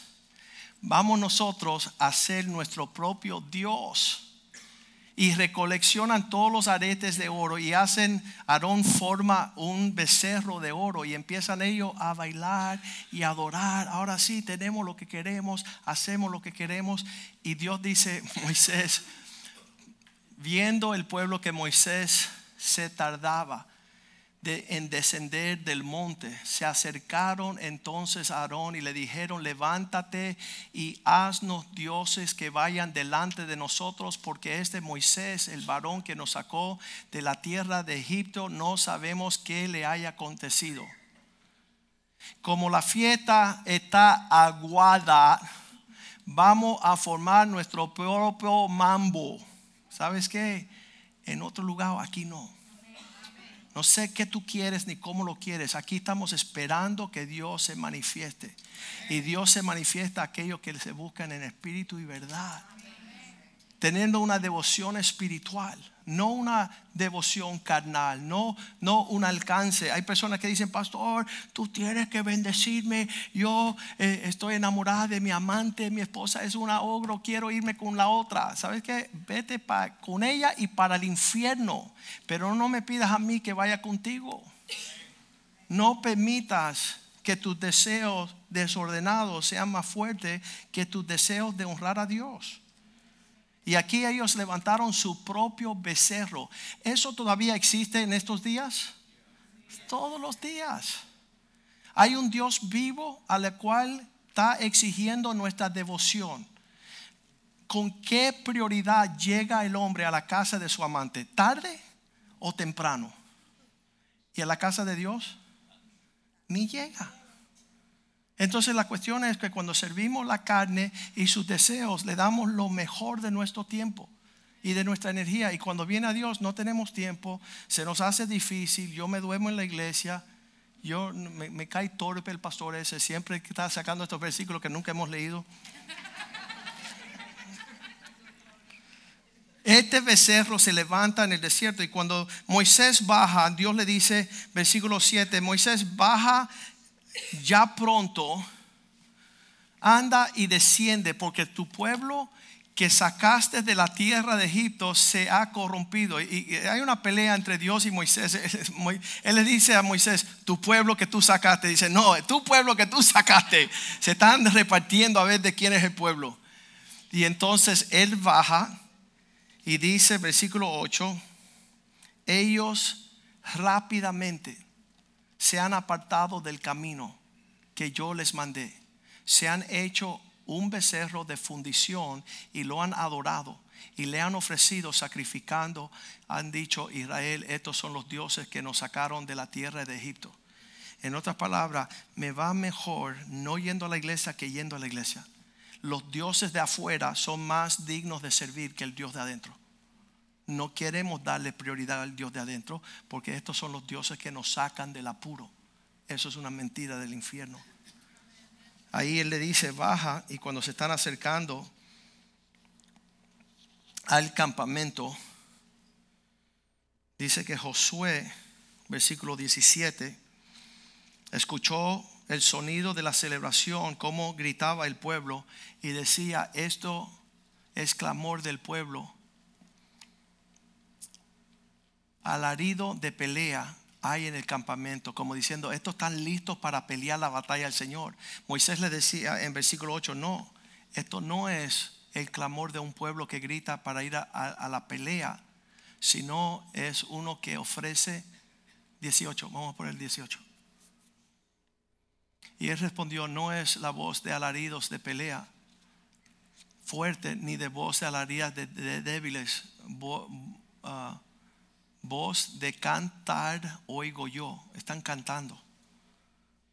Vamos nosotros a ser nuestro propio Dios y recoleccionan todos los aretes de oro y hacen, Aarón forma un becerro de oro y empiezan ellos a bailar y adorar. Ahora sí, tenemos lo que queremos, hacemos lo que queremos. Y Dios dice, Moisés, viendo el pueblo que Moisés se tardaba, en descender del monte. Se acercaron entonces a Aarón y le dijeron, levántate y haznos dioses que vayan delante de nosotros, porque este Moisés, el varón que nos sacó de la tierra de Egipto, no sabemos qué le haya acontecido. Como la fiesta está aguada, vamos a formar nuestro propio mambo. ¿Sabes qué? En otro lugar, aquí no. No sé qué tú quieres ni cómo lo quieres. Aquí estamos esperando que Dios se manifieste. Y Dios se manifiesta a aquellos que se buscan en espíritu y verdad. Teniendo una devoción espiritual no una devoción carnal, no, no un alcance. Hay personas que dicen, pastor, tú tienes que bendecirme, yo eh, estoy enamorada de mi amante, mi esposa es una ogro, quiero irme con la otra. ¿Sabes qué? Vete con ella y para el infierno, pero no me pidas a mí que vaya contigo. No permitas que tus deseos desordenados sean más fuertes que tus deseos de honrar a Dios. Y aquí ellos levantaron su propio becerro. ¿Eso todavía existe en estos días? Todos los días. Hay un Dios vivo al cual está exigiendo nuestra devoción. ¿Con qué prioridad llega el hombre a la casa de su amante? ¿Tarde o temprano? ¿Y a la casa de Dios? Ni llega. Entonces la cuestión es que cuando servimos la carne y sus deseos, le damos lo mejor de nuestro tiempo y de nuestra energía. Y cuando viene a Dios no tenemos tiempo, se nos hace difícil, yo me duermo en la iglesia, yo me, cae torpe el pastor ese, siempre está sacando estos versículos que nunca hemos leído. Este becerro se levanta en el desierto y cuando Moisés baja, Dios le dice, versículo 7, Moisés baja ya pronto, anda y desciende, porque tu pueblo que sacaste de la tierra de Egipto se ha corrompido. Y hay una pelea entre Dios y Moisés. Él le dice a Moisés, tu pueblo que tú sacaste. Dice, no, tu pueblo que tú sacaste. Se están repartiendo a ver de quién es el pueblo. Y entonces él baja y dice, versículo 8, ellos rápidamente se han apartado del camino que yo les mandé. Se han hecho un becerro de fundición y lo han adorado y le han ofrecido sacrificando. Han dicho, Israel, estos son los dioses que nos sacaron de la tierra de Egipto. En otras palabras, me va mejor no yendo a la iglesia que yendo a la iglesia. Los dioses de afuera son más dignos de servir que el Dios de adentro no queremos darle prioridad al Dios de adentro porque estos son los dioses que nos sacan del apuro. Eso es una mentira del infierno. Ahí él le dice, baja y cuando se están acercando al campamento, dice que Josué, versículo 17, escuchó el sonido de la celebración, cómo gritaba el pueblo y decía, esto es clamor del pueblo. Alarido de pelea hay en el campamento, como diciendo, estos están listos para pelear la batalla al Señor. Moisés le decía en versículo 8, no, esto no es el clamor de un pueblo que grita para ir a, a la pelea, sino es uno que ofrece 18, vamos por el 18. Y él respondió, no es la voz de alaridos de pelea fuerte, ni de voz de alaridos de, débiles, ah, voz de cantar oigo yo, están cantando.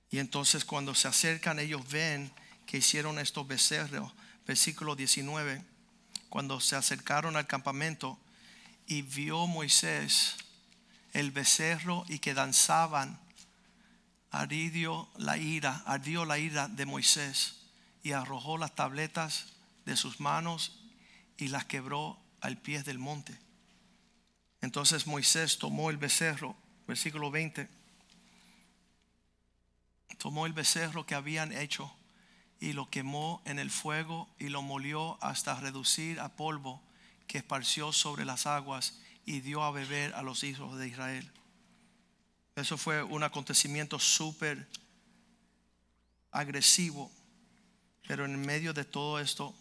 Y entonces cuando se acercan ellos ven que hicieron estos becerros, versículo 19, cuando se acercaron al campamento y vio Moisés el becerro y que danzaban ardió la ira, ardió la ira de Moisés y arrojó las tabletas de sus manos y las quebró al pie del monte. Entonces Moisés tomó el becerro, versículo 20, tomó el becerro que habían hecho y lo quemó en el fuego y lo molió hasta reducir a polvo que esparció sobre las aguas y dio a beber a los hijos de Israel. Eso fue un acontecimiento súper agresivo. Pero en medio de todo esto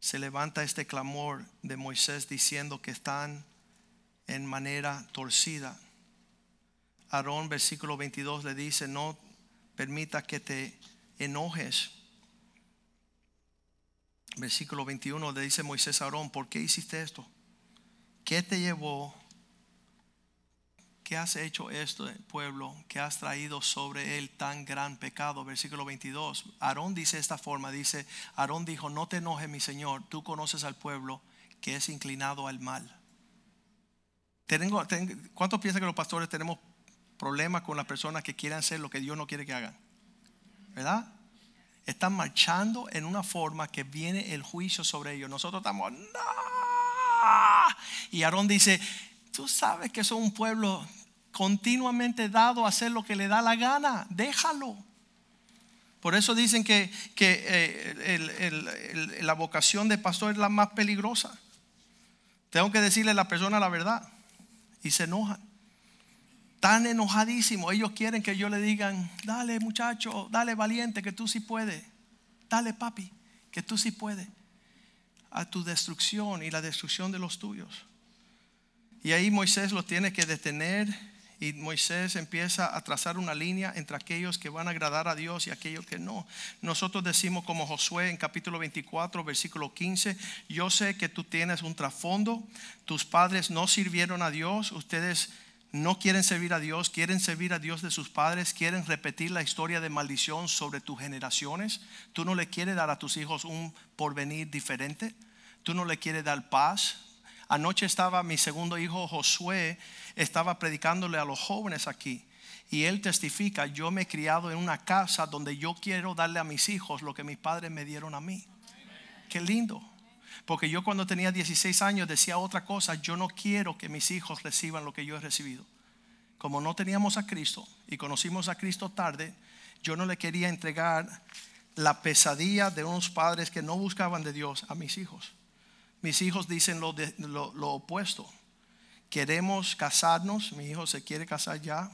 se levanta este clamor de Moisés diciendo que están en manera torcida. Aarón versículo 22 le dice, no permita que te enojes. Versículo 21 le dice Moisés a Aarón, ¿por qué hiciste esto? ¿Qué te llevó ¿Qué has hecho esto, pueblo, que has traído sobre él tan gran pecado? Versículo 22. Aarón dice esta forma, dice, Aarón dijo, no te enojes mi Señor, tú conoces al pueblo que es inclinado al mal. Tengo, ¿Cuántos piensan que los pastores tenemos problemas con las personas que quieren hacer lo que Dios no quiere que hagan? ¿Verdad? Están marchando en una forma que viene el juicio sobre ellos. Nosotros estamos, no. Y Aarón dice, tú sabes que son un pueblo continuamente dado a hacer lo que le da la gana, déjalo. Por eso dicen que, eh, la vocación de pastor es la más peligrosa. Tengo que decirle a la persona la verdad y se enojan. Tan enojadísimo, ellos quieren que yo le digan, dale muchacho, dale valiente, que tú sí puedes. Dale papi, que tú sí puedes. A tu destrucción y la destrucción de los tuyos. Y ahí Moisés lo tiene que detener y Moisés empieza a trazar una línea entre aquellos que van a agradar a Dios y aquellos que no. Nosotros decimos como Josué en capítulo 24, versículo 15, yo sé que tú tienes un trasfondo, tus padres no sirvieron a Dios, ustedes no quieren servir a Dios, quieren servir a Dios de sus padres, quieren repetir la historia de maldición sobre tus generaciones. Tú no le quieres dar a tus hijos un porvenir diferente. Tú no le quieres dar paz, Anoche estaba mi segundo hijo Josué, estaba predicándole a los jóvenes aquí. Y él testifica, yo me he criado en una casa donde yo quiero darle a mis hijos lo que mis padres me dieron a mí. Qué lindo. Porque yo cuando tenía 16 años decía otra cosa, yo no quiero que mis hijos reciban lo que yo he recibido. Como no teníamos a Cristo y conocimos a Cristo tarde, yo no le quería entregar la pesadilla de unos padres que no buscaban de Dios a mis hijos. Mis hijos dicen lo, opuesto. Queremos casarnos. Mi hijo se quiere casar ya.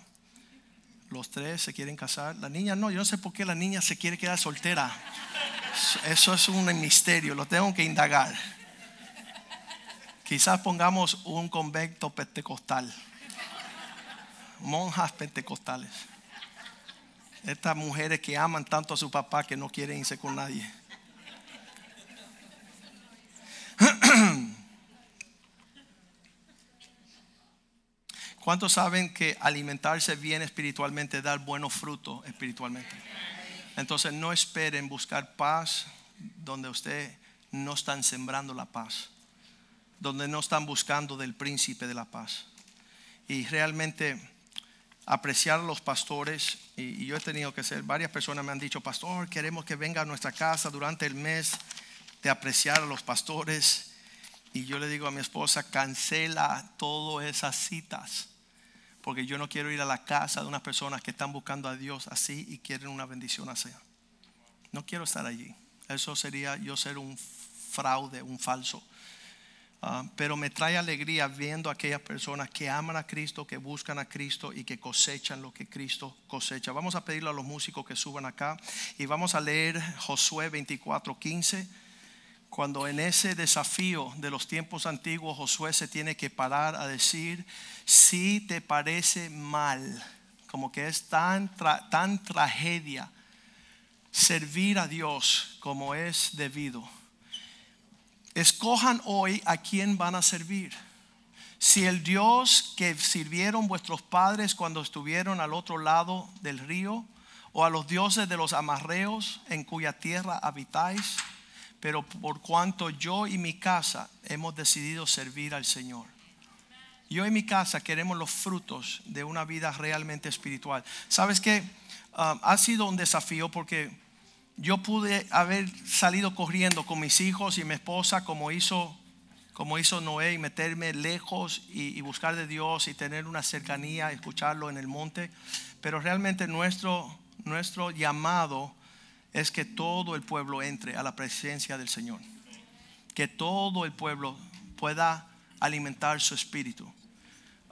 Los tres se quieren casar. La niña no. Yo no sé por qué la niña se quiere quedar soltera. Eso es un misterio. Lo tengo que indagar. Quizás pongamos un convento pentecostal. Monjas pentecostales. Estas mujeres que aman tanto a su papá que no quieren irse con nadie. ¿Cuántos saben que alimentarse bien espiritualmente da buenos frutos espiritualmente? Entonces no esperen buscar paz donde usted no están sembrando la paz, donde no están buscando del príncipe de la paz. Y realmente apreciar a los pastores, y, yo he tenido que ser, varias personas me han dicho, pastor, queremos que venga a nuestra casa durante el mes de apreciar a los pastores. Y yo le digo a mi esposa, cancela todas esas citas. Porque yo no quiero ir a la casa de unas personas que están buscando a Dios así y quieren una bendición así. No quiero estar allí. Eso sería yo ser un fraude, un falso. Ah, pero me trae alegría viendo a aquellas personas que aman a Cristo, que buscan a Cristo y que cosechan lo que Cristo cosecha. Vamos a pedirle a los músicos que suban acá y vamos a leer Josué 24:15. Cuando en ese desafío de los tiempos antiguos Josué se tiene que parar a decir, si te parece mal, como que es tan, tan tragedia servir a Dios como es debido Escojan hoy a quién van a servir. Si el Dios que sirvieron vuestros padres cuando estuvieron al otro lado del río, o a los dioses de los amarreos en cuya tierra habitáis, pero por cuanto yo y mi casa hemos decidido servir al Señor. Yo y mi casa queremos los frutos de una vida realmente espiritual. ¿Sabes que ah, ha sido un desafío porque yo pude haber salido corriendo con mis hijos y mi esposa como hizo, como hizo Noé y meterme lejos y, buscar de Dios y tener una cercanía, escucharlo en el monte. Pero realmente nuestro, nuestro llamado es que todo el pueblo entre a la presencia del Señor. Que todo el pueblo pueda alimentar su espíritu.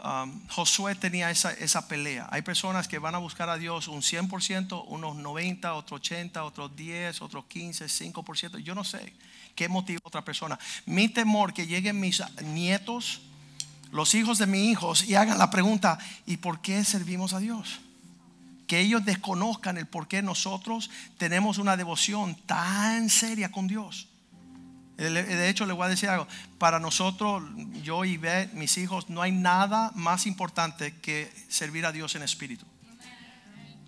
Um, Josué tenía esa, esa, pelea. Hay personas que van a buscar a Dios un 100%, unos 90, otros 80, otros 10, otros 15, 5%. Yo no sé qué motiva a otra persona. Mi temor que lleguen mis nietos, los hijos de mis hijos, y hagan la pregunta, ¿y por qué servimos a Dios? Que ellos desconozcan el por qué nosotros tenemos una devoción tan seria con Dios. De hecho, le voy a decir algo. Para nosotros, yo y mis hijos, no hay nada más importante que servir a Dios en espíritu.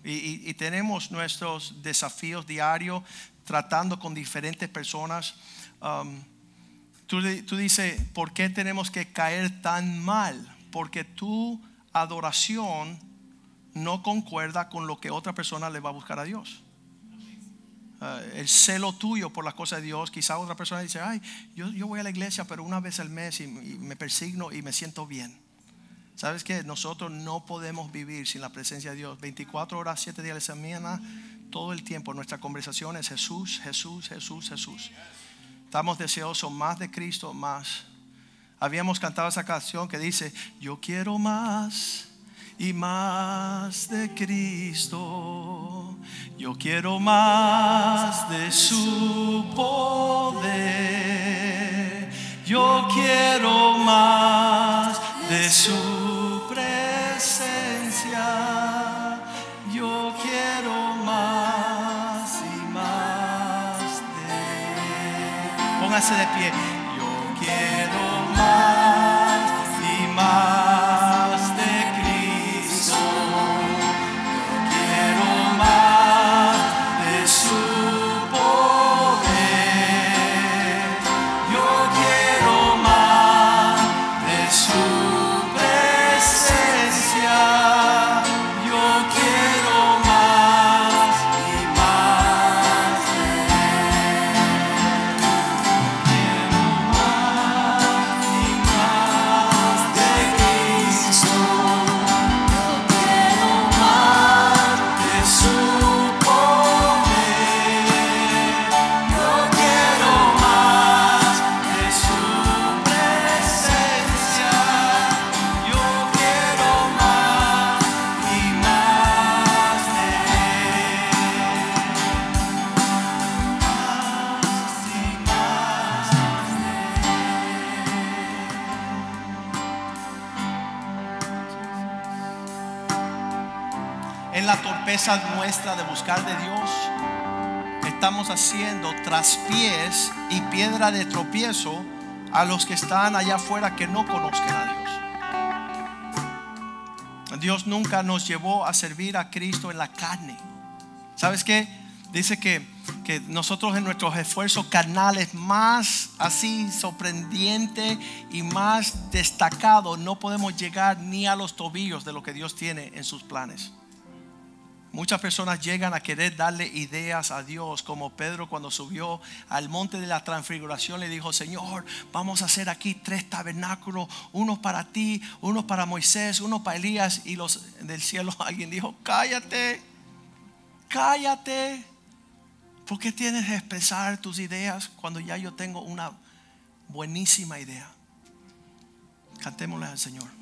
Y, tenemos nuestros desafíos diarios tratando con diferentes personas. Um, tú, tú dices, ¿por qué tenemos que caer tan mal? Porque tu adoración no concuerda con lo que otra persona le va a buscar a Dios. Eh, el celo tuyo por las cosas de Dios. Quizá otra persona dice, ay, yo, yo voy a la iglesia, pero una vez al mes y, me persigno y me siento bien. ¿Sabes que Nosotros no podemos vivir sin la presencia de Dios. 24 horas, 7 días de semana, todo el tiempo. Nuestra conversación es Jesús, Jesús, Jesús, Jesús. Estamos deseosos más de Cristo, más. Habíamos cantado esa canción que dice, yo quiero más y más de Cristo. Yo quiero más de su poder. Yo quiero más de su presencia. Yo quiero más y más de. Póngase de pie. Yo quiero más y más. Haciendo traspiés y piedra de tropiezo a los que están allá afuera que no conozcan a Dios. Dios nunca nos llevó a servir a Cristo en la carne. ¿Sabes qué? Dice que, que nosotros en nuestros esfuerzos carnales más así sorprendente y más destacado no podemos llegar ni a los tobillos de lo que Dios tiene en sus planes Muchas personas llegan a querer darle ideas a Dios, como Pedro cuando subió al monte de la transfiguración le dijo, Señor, vamos a hacer aquí tres tabernáculos, uno para ti, uno para Moisés, uno para Elías y los del cielo. Alguien dijo, cállate, cállate. ¿Por qué tienes que expresar tus ideas cuando ya yo tengo una buenísima idea? Cantémosle al Señor.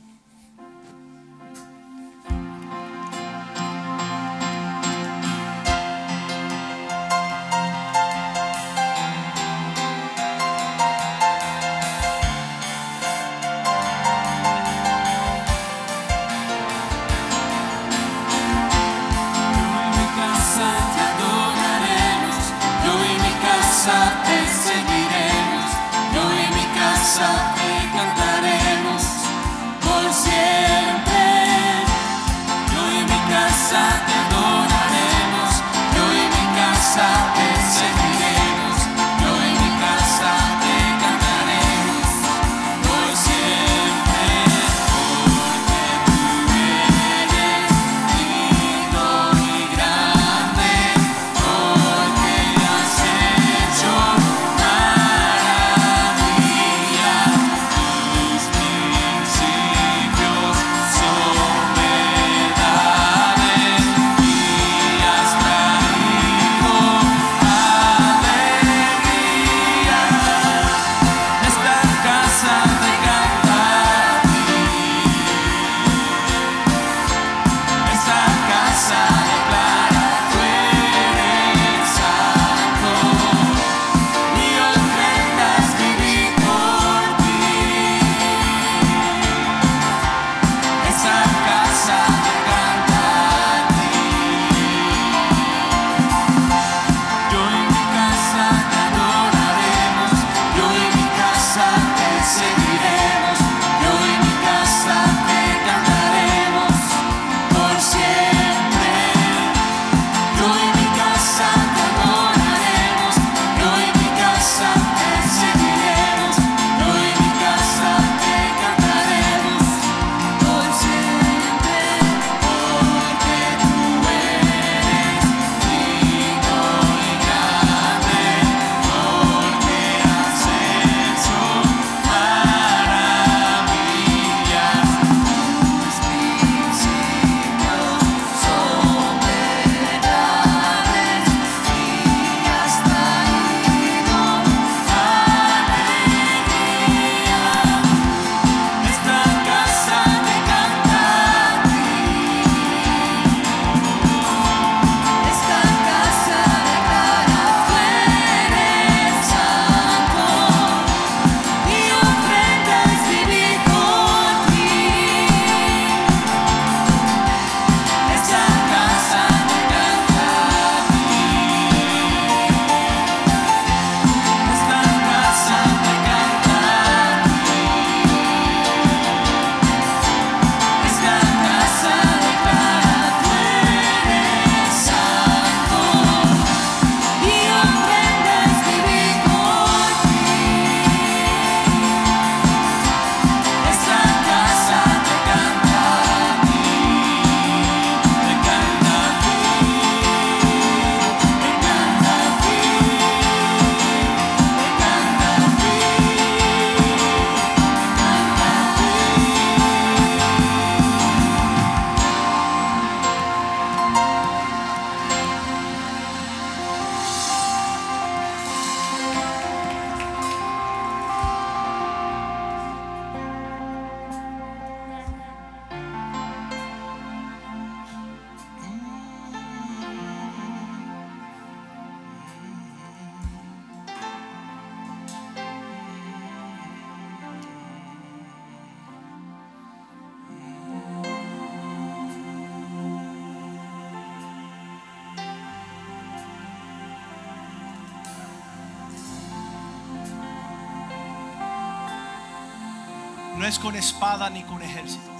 No es con espada ni con ejército,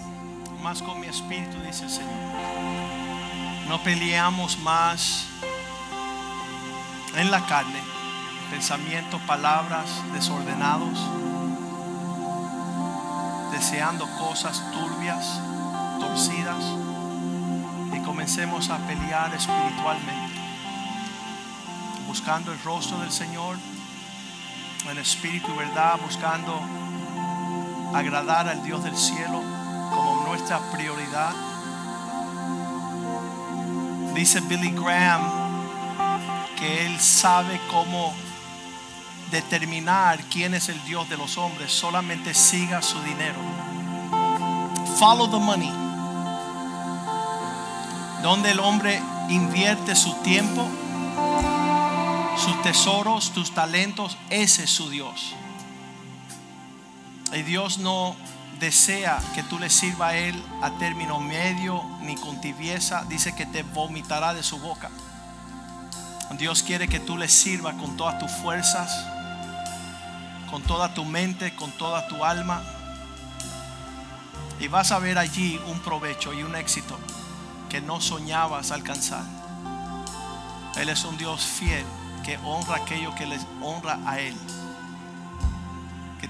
más con mi espíritu, dice el Señor. No peleamos más en la carne, pensamientos, palabras desordenados, deseando cosas turbias, torcidas. Y comencemos a pelear espiritualmente, buscando el rostro del Señor en espíritu y verdad, buscando agradar al Dios del cielo como nuestra prioridad. Dice Billy Graham que él sabe cómo determinar quién es el Dios de los hombres, solamente siga su dinero. Follow the money. Donde el hombre invierte su tiempo, sus tesoros, tus talentos, ese es su Dios. Y Dios no desea que tú le sirva a Él a término medio ni con tibieza. Dice que te vomitará de su boca. Dios quiere que tú le sirvas con todas tus fuerzas, con toda tu mente, con toda tu alma. Y vas a ver allí un provecho y un éxito que no soñabas alcanzar. Él es un Dios fiel que honra aquello que les honra a Él.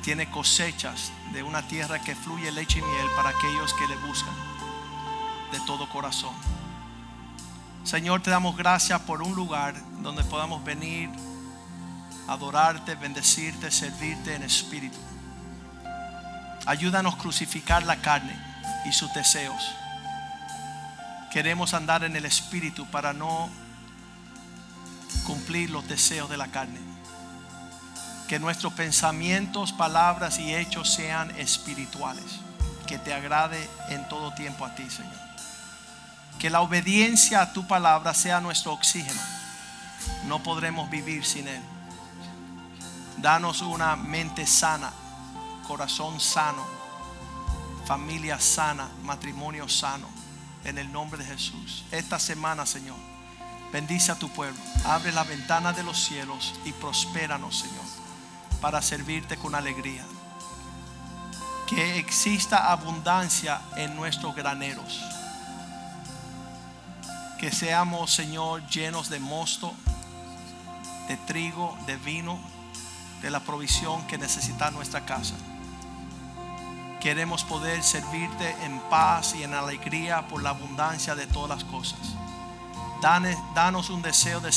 Tiene cosechas de una tierra que fluye leche y miel para aquellos que le buscan de todo corazón. Señor, te damos gracias por un lugar donde podamos venir, adorarte, bendecirte, servirte en espíritu. Ayúdanos a crucificar la carne y sus deseos. Queremos andar en el espíritu para no cumplir los deseos de la carne. Que nuestros pensamientos, palabras y hechos sean espirituales. Que te agrade en todo tiempo a ti, Señor. Que la obediencia a tu palabra sea nuestro oxígeno. No podremos vivir sin él. Danos una mente sana, corazón sano, familia sana, matrimonio sano. En el nombre de Jesús. Esta semana, Señor, bendice a tu pueblo. Abre la ventana de los cielos y prospéranos, Señor, para servirte con alegría. Que exista abundancia en nuestros graneros. Que seamos, Señor, llenos de mosto, de trigo, de vino, de la provisión que necesita nuestra casa. Queremos poder servirte en paz y en alegría por la abundancia de todas las cosas. Danos un deseo de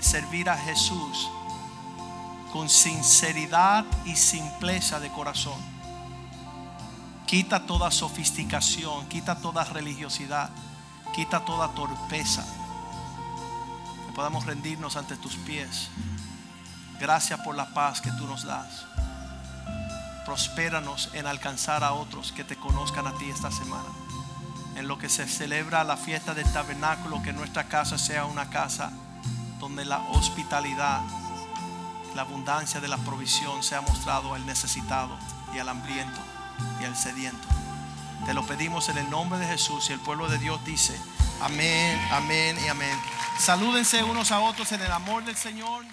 servir a Jesús con sinceridad y simpleza de corazón. Quita toda sofisticación, quita toda religiosidad, quita toda torpeza. Que podamos rendirnos ante tus pies. Gracias por la paz que tú nos das. Prospéranos en alcanzar a otros que te conozcan a ti esta semana. En lo que se celebra la fiesta del tabernáculo, que nuestra casa sea una casa donde la hospitalidad, la abundancia de la provisión sea mostrado al necesitado y al hambriento y al sediento. Te lo pedimos en el nombre de Jesús y el pueblo de Dios dice, amén, amén y amén. Salúdense unos a otros en el amor del Señor.